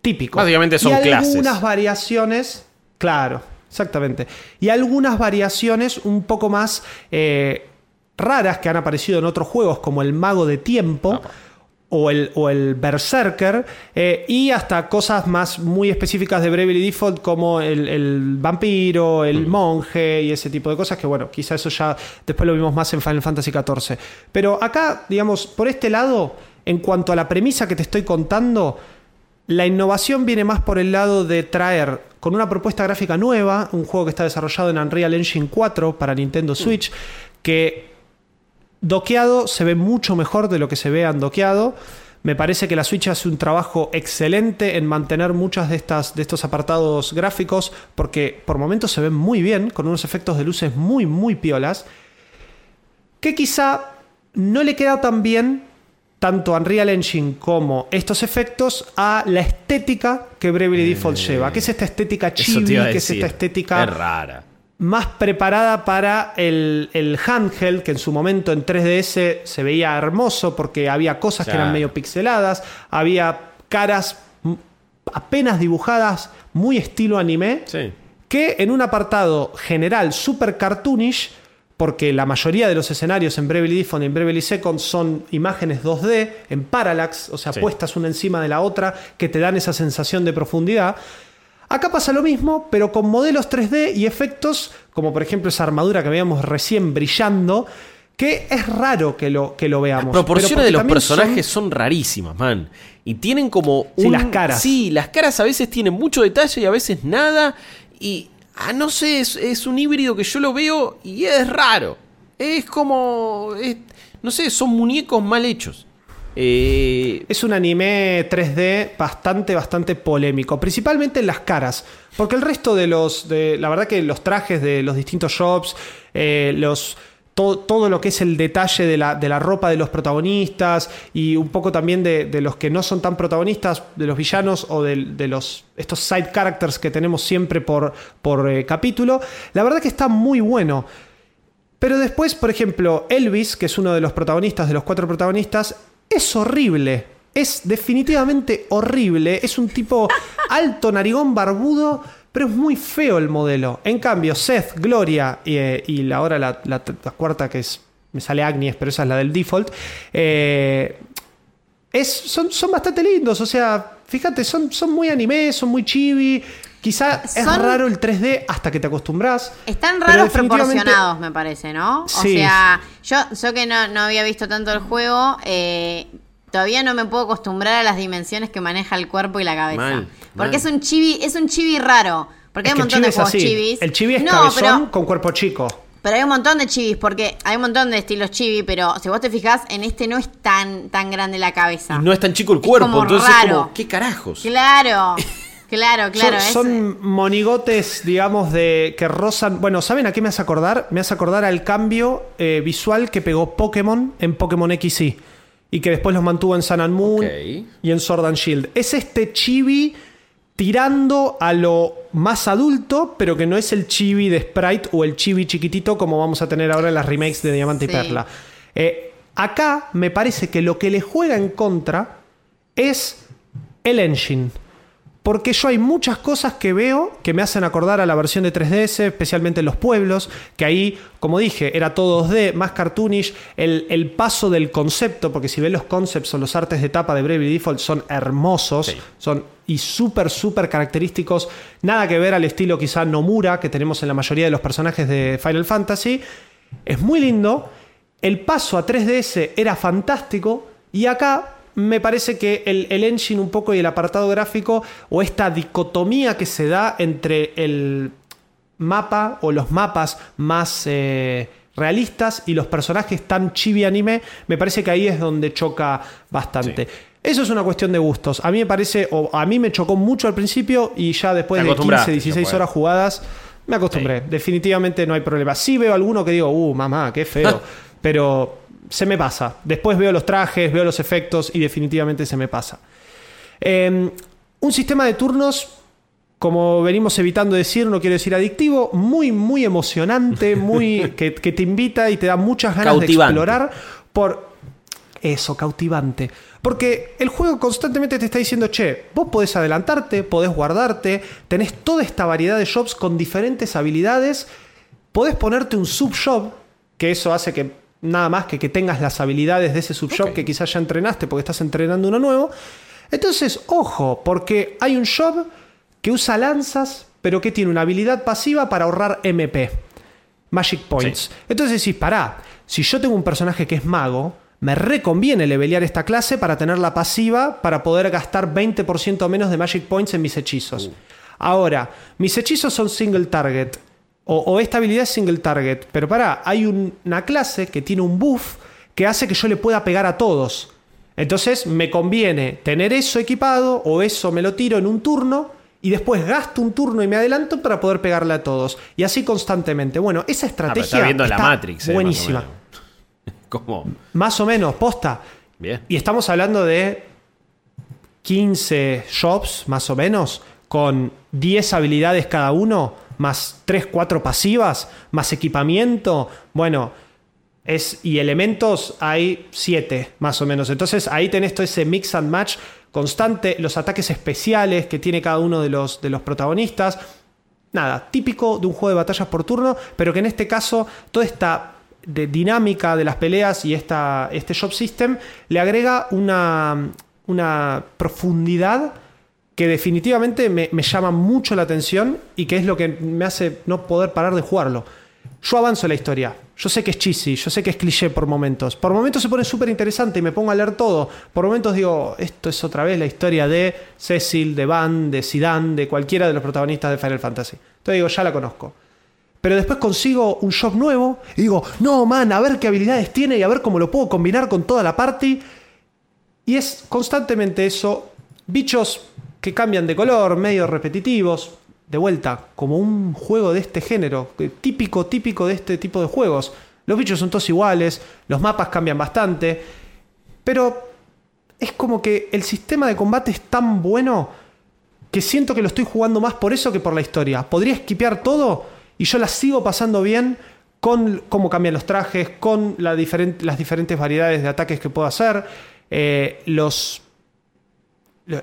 típico. Básicamente son y clases. algunas variaciones, claro, exactamente. Y algunas variaciones un poco más eh, raras que han aparecido en otros juegos, como el mago de tiempo. O el, o el Berserker, eh, y hasta cosas más muy específicas de Bravely Default, como el, el vampiro, el monje y ese tipo de cosas, que bueno, quizá eso ya después lo vimos más en Final Fantasy XIV. Pero acá, digamos, por este lado, en cuanto a la premisa que te estoy contando, la innovación viene más por el lado de traer con una propuesta gráfica nueva, un juego que está desarrollado en Unreal Engine 4 para Nintendo Switch, que doqueado se ve mucho mejor de lo que se ve undoqueado. Me parece que la Switch hace un trabajo excelente en mantener muchas de, estas, de estos apartados gráficos, porque por momentos se ven muy bien, con unos efectos de luces muy, muy piolas, que quizá no le queda tan bien tanto Unreal Engine como estos efectos a la estética que Bravely Default lleva, que es esta estética chibi, que es esta estética Es rara. Más preparada para el, el handheld, que en su momento en 3DS se veía hermoso porque había cosas que eran medio pixeladas, había caras apenas dibujadas, muy estilo anime, Sí. que en un apartado general super cartoonish, porque la mayoría de los escenarios en Bravely Default y en Bravely Second son imágenes 2D, en parallax, o sea, Sí. puestas una encima de la otra, que te dan esa sensación de profundidad. Acá pasa lo mismo, pero con modelos 3D y efectos, como por ejemplo esa armadura que veíamos recién brillando, que es raro que lo, que lo veamos. Las proporciones de los personajes son- son... rarísimas, man. Y tienen como Sí, un... las caras. Sí, las caras a veces tienen mucho detalle y a veces nada. Y... Ah, no sé, es, es un híbrido que yo lo veo y es raro. Es como... es- no sé, son muñecos mal hechos. Es un anime 3D bastante, bastante polémico, principalmente en las caras. Porque el resto de los. De, la verdad que los trajes de los distintos shops, eh, los. Todo, todo lo que es el detalle de la, de la ropa de los protagonistas y un poco también de, de los que no son tan protagonistas, de los villanos o de, de los, estos side characters que tenemos siempre por, por eh, capítulo. La verdad que está muy bueno. Pero después, por ejemplo, Elvis, que es uno de los protagonistas, de los cuatro protagonistas, es horrible. Es definitivamente horrible. Es un tipo alto, narigón, barbudo, pero es muy feo el modelo. En cambio, Seth, Gloria y, eh, y ahora la, la- la cuarta que es... Me sale Agnes, pero esa es la del default. eh, es, son, son bastante lindos. O sea, fíjate, son, son muy anime, son muy chibi. Quizá es raro el 3D hasta que te acostumbras. Están raros definitivamente- proporcionados, me parece, ¿no? O Sí. sea, yo, yo que no, no había visto tanto el juego, eh, todavía no me puedo acostumbrar a las dimensiones que maneja el cuerpo y la cabeza. Mal, Porque mal. es un chibi, es un chibi raro. Porque Es hay un montón de es juegos así. chibis. El chibi es no, cabezón pero, con cuerpo chico. pero hay un montón de chibis, porque hay un montón de estilos chibi, pero si vos te fijás, en este no es tan, tan grande la cabeza. y no es tan chico el Es cuerpo, como entonces es raro. como, ¿qué carajos? Claro, claro, claro. son, es- son monigotes, digamos, de que rozan. Bueno, ¿saben a qué me hace acordar? Me hace acordar al cambio eh, visual que pegó Pokémon en Pokémon XY. Y que después los mantuvo en Sun and Moon y en Sword and Shield. Es este chibi tirando a lo más adulto, pero que no es el chibi de Sprite o el chibi chiquitito como vamos a tener ahora en las remakes de Diamante Sí. y Perla. Eh, acá me parece que lo que le juega en contra es el engine. Porque yo hay muchas cosas que veo que me hacen acordar a la versión de 3DS, especialmente en los pueblos, que ahí, como dije, era todo 2D, más cartoonish, el, el paso del concepto, porque si ves los concepts o los artes de tapa de Bravely Default son hermosos, Sí. son y súper, súper característicos, nada que ver al estilo quizá Nomura que tenemos en la mayoría de los personajes de Final Fantasy, es muy lindo, el paso a 3DS era fantástico. Y acá me parece que el, el engine un poco y el apartado gráfico o esta dicotomía que se da entre el mapa o los mapas más eh, realistas y los personajes tan chibi anime, me parece que ahí es donde choca bastante. Eso es una cuestión de gustos. A mí me parece, o a mí me chocó mucho al principio y ya después de 15, acostumbraste, 16 se horas jugadas, me acostumbré. Definitivamente no hay problema. Sí veo alguno que digo, uh, mamá, qué feo. pero se me pasa. Después veo los trajes, veo los efectos y definitivamente se me pasa. Eh, un sistema de turnos, como venimos evitando decir, no quiero decir adictivo, muy, muy emocionante, muy que, que te invita y te da muchas ganas Cautivante. de explorar por eso, cautivante. Porque el juego constantemente te está diciendo, che, vos podés adelantarte, podés guardarte, tenés toda esta variedad de shops con diferentes habilidades, podés ponerte un subshop, que eso hace que nada más que que tengas las habilidades de ese subshop que quizás ya entrenaste porque estás entrenando uno nuevo. Entonces, ojo, porque hay un shop que usa lanzas, pero que tiene una habilidad pasiva para ahorrar MP. Magic Points. Entonces decís, pará, si yo tengo un personaje que es mago, me reconviene levelear esta clase para tener la pasiva para poder gastar 20% menos de Magic Points en mis hechizos. Ahora, mis hechizos son single target. O, o esta habilidad es single target. Pero pará, hay un- una clase que tiene un buff que hace que yo le pueda pegar a todos. Entonces me conviene tener eso equipado o eso me lo tiro en un turno y después gasto un turno y me adelanto para poder pegarle a todos. Y así constantemente. Bueno, esa Ah, estrategia está viendo la está Matrix. eh, buenísima. más o menos. Como, Más o menos, posta. bien. Y estamos hablando de 15 shops, más o menos, con 10 habilidades cada uno, más 3, 4 pasivas, más equipamiento. Bueno, es, y elementos hay 7, más o menos. Entonces ahí tenés todo ese mix and match constante, los ataques especiales que tiene cada uno de los, de los protagonistas. Nada, típico de un juego de batallas por turno, pero que en este caso toda esta dinámica de las peleas y esta, este shop system le agrega una, una profundidad que definitivamente me, llama mucho la atención y que es lo que me hace no poder parar de jugarlo. Yo avanzo la historia. Yo sé que es cheesy, yo sé que es cliché por momentos. Por momentos se pone súper interesante y me pongo a leer todo. Por momentos digo, esto es otra vez la historia de Cecil, de Van, de Zidane, de cualquiera de los protagonistas de Final Fantasy. Entonces digo, ya la conozco. Pero después consigo un shop nuevo y digo, no, man, a ver qué habilidades tiene y a ver cómo lo puedo combinar con toda la party. Y es constantemente eso, bichos que cambian de color, medio repetitivos, de vuelta, como un juego de este género, típico, típico de este tipo de juegos. Los bichos son todos iguales, los mapas cambian bastante, pero es como que el sistema de combate es tan bueno que siento que lo estoy jugando más por eso que por la historia. Podría esquipear todo y yo la sigo pasando bien con cómo cambian los trajes, con las diferentes variedades de ataques que puedo hacer, eh, los lo-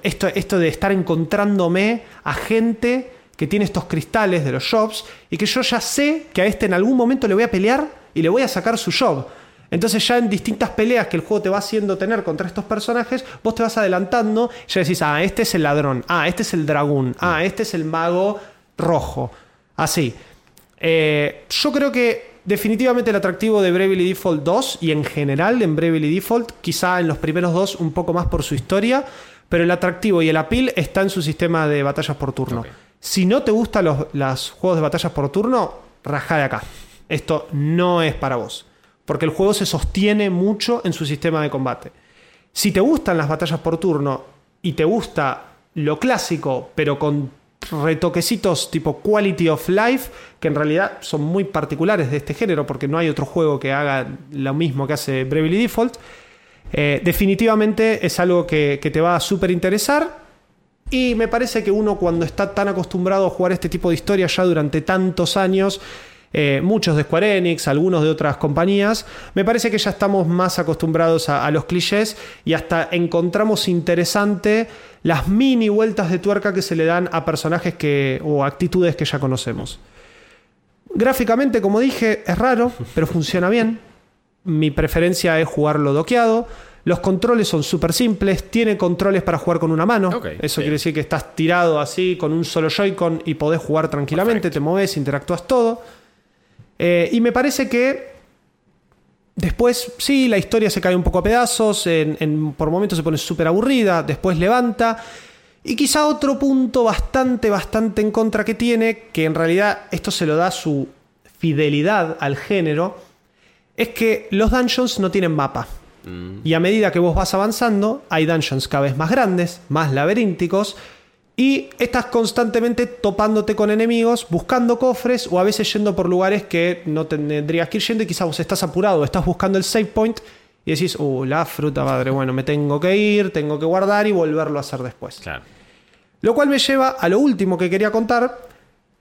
esto, esto de estar encontrándome a gente que tiene estos cristales de los shops y que yo ya sé que a este en algún momento le voy a pelear y le voy a sacar su job. Entonces ya en distintas peleas que el juego te va haciendo tener contra estos personajes, vos te vas adelantando y ya decís, ah, este es el ladrón, ah, este es el dragón, ah, este es el mago rojo. Así. Eh, yo creo que definitivamente el atractivo de Bravely Default 2 y en general en Bravely Default, quizá en los primeros dos un poco más por su historia, pero el atractivo y el appeal está en su sistema de batallas por turno. Si no te gustan los, los juegos de batallas por turno, rajá de acá. Esto no es para vos. Porque el juego se sostiene mucho en su sistema de combate. Si te gustan las batallas por turno y te gusta lo clásico, pero con retoquecitos tipo quality of life, que en realidad son muy particulares de este género, porque no hay otro juego que haga lo mismo que hace Bravely Default, eh, definitivamente es algo que, te va a súper interesar. Y me parece que uno cuando está tan acostumbrado a jugar este tipo de historias ya durante tantos años, eh, muchos de Square Enix, algunos de otras compañías, me parece que ya estamos más acostumbrados a, a los clichés y hasta encontramos interesante las mini vueltas de tuerca que se le dan a personajes que, o actitudes que ya conocemos. Gráficamente, como dije, es raro, pero funciona bien. Mi preferencia es jugarlo doqueado. Los controles son súper simples. Tiene controles para jugar con una mano. Eso quiere decir que estás tirado así con un solo Joy-Con y podés jugar tranquilamente. Te moves, interactúas todo. Eh, y me parece que después, sí, la historia se cae un poco a pedazos. en- en- por momentos se pone súper aburrida. Después levanta. Y quizá otro punto bastante, bastante en contra que tiene, que en realidad esto se lo da su fidelidad al género, es que los dungeons no tienen mapa. Y a medida que vos vas avanzando, hay dungeons cada vez más grandes, más laberínticos, y estás constantemente topándote con enemigos, buscando cofres o a veces yendo por lugares que no tendrías que ir yendo y quizás vos estás apurado, estás buscando el save point y decís, uh, la fruta madre, bueno, me tengo que ir, tengo que guardar y volverlo a hacer después. Claro. Lo cual me lleva a lo último que quería contar,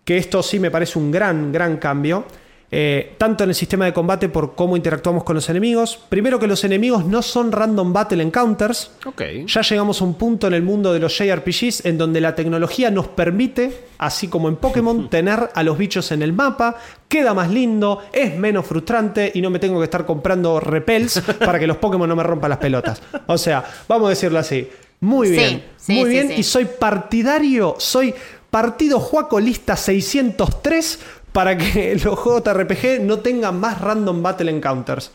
que esto sí me parece un gran, gran cambio, eh, tanto en el sistema de combate por cómo interactuamos con los enemigos. Primero que los enemigos no son random battle encounters. Ok. Ya llegamos a un punto en el mundo de los JRPGs en donde la tecnología nos permite, así como en Pokémon, tener a los bichos en el mapa, queda más lindo, es menos frustrante y no me tengo que estar comprando repels para que los Pokémon no me rompan las pelotas. O sea, vamos a decirlo así. Muy bien, sí, muy sí, bien sí. y soy partidario, soy partido Juaco lista 603 para que los juegos de RPG no tengan más random battle encounters.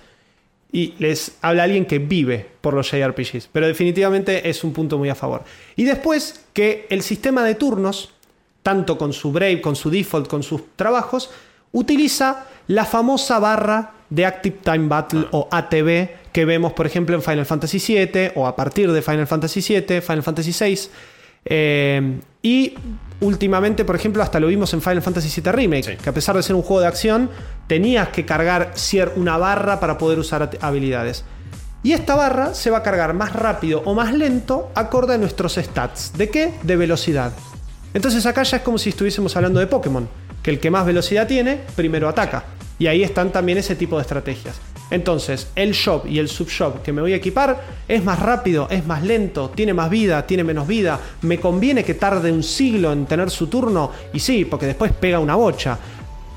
Y les habla alguien que vive por los JRPGs. Pero definitivamente es un punto muy a favor. Y después que el sistema de turnos, tanto con su Brave, con su default, con sus trabajos, utiliza la famosa barra de Active Time Battle o ATB que vemos, por ejemplo, en Final Fantasy VII o a partir de Final Fantasy VII, Final Fantasy VI. Eh, y últimamente, por ejemplo, hasta lo vimos en Final Fantasy VII Remake, Sí. que a pesar de ser un juego de acción, tenías que cargar una barra para poder usar habilidades. Y esta barra se va a cargar más rápido o más lento acorde a nuestros stats. ¿De qué? De velocidad. Entonces acá ya es como si estuviésemos hablando de Pokémon, que el que más velocidad tiene, primero ataca. Y ahí están también ese tipo de estrategias. Entonces, el shop y el subshop que me voy a equipar es más rápido, es más lento, tiene más vida, tiene menos vida. Me conviene que tarde un siglo en tener su turno. Y sí, porque después pega una bocha.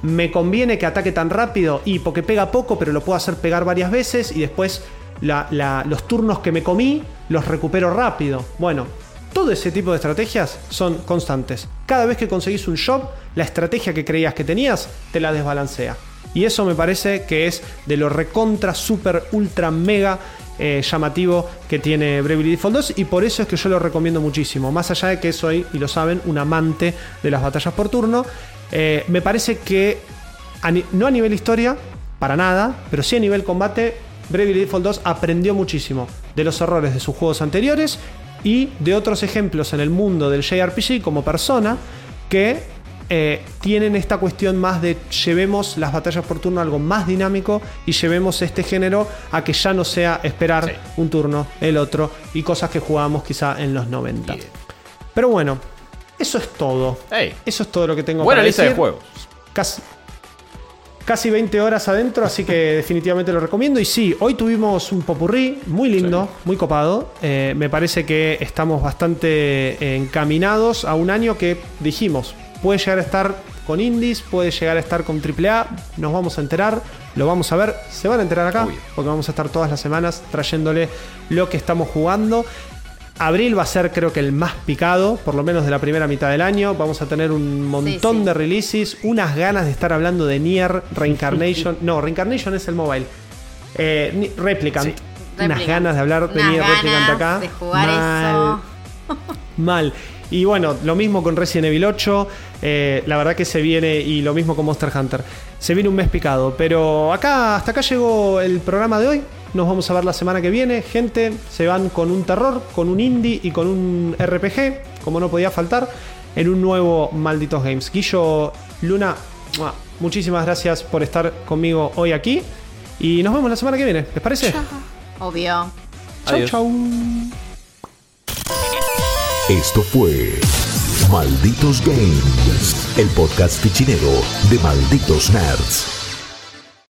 Me conviene que ataque tan rápido y porque pega poco, pero lo puedo hacer pegar varias veces y después los turnos que me comí los recupero rápido. Bueno, todo ese tipo de estrategias son constantes. Cada vez que conseguís un shop, la estrategia que creías que tenías te la desbalancea. Y eso me parece que es de lo recontra, super, ultra, mega eh, llamativo que tiene Bravely Default 2 y por eso es que yo lo recomiendo muchísimo. Más allá de que soy, y lo saben, un amante de las batallas por turno, eh, me parece que no a nivel historia, para nada, pero sí a nivel combate, Bravely Default 2 aprendió muchísimo. de los errores de sus juegos anteriores y de otros ejemplos en el mundo del JRPG como persona que eh, tienen esta cuestión más de llevemos las batallas por turno a algo más dinámico y llevemos este género a que ya no sea esperar Sí. un turno, el otro y cosas que jugábamos quizá en los 90. Bien. Pero bueno, eso es todo. Eso es todo lo que tengo Buena para lista de juegos. Casi, casi 20 horas adentro, así que definitivamente lo recomiendo. Y sí, hoy tuvimos un popurrí muy lindo, muy copado. Eh, me parece que estamos bastante eh, encaminados a un año que dijimos, puede llegar a estar con indies, puede llegar a estar con AAA, nos vamos a enterar, lo vamos a ver, se van a enterar acá, Obvio. porque vamos a estar todas las semanas trayéndole lo que estamos jugando. Abril va a ser creo que el más picado, por lo menos de la primera mitad del año. Vamos a tener un montón sí. de releases, unas ganas de estar hablando de Nier, Reincarnation. no, Reincarnation es el mobile. Eh, Replicant. Sí. Unas Replicant. ganas de hablar de Unas Nier Replicant ganas acá. de jugar Mal. eso. Mal. Y bueno, lo mismo con Resident Evil 8. Eh, la verdad que se viene, y lo mismo con Monster Hunter. Se viene un mes picado. Pero acá, hasta acá llegó el programa de hoy. Nos vamos a ver la semana que viene. Gente, se van con un terror, con un indie y con un RPG, como no podía faltar, en un nuevo Malditos Games. Guillo, Luna, ¡mua! muchísimas gracias por estar conmigo hoy aquí. Y nos vemos la semana que viene. ¿Les parece? Obvio. Chau, Adiós. chau. Esto fue Malditos Games, el podcast fichinero de Malditos Nerds.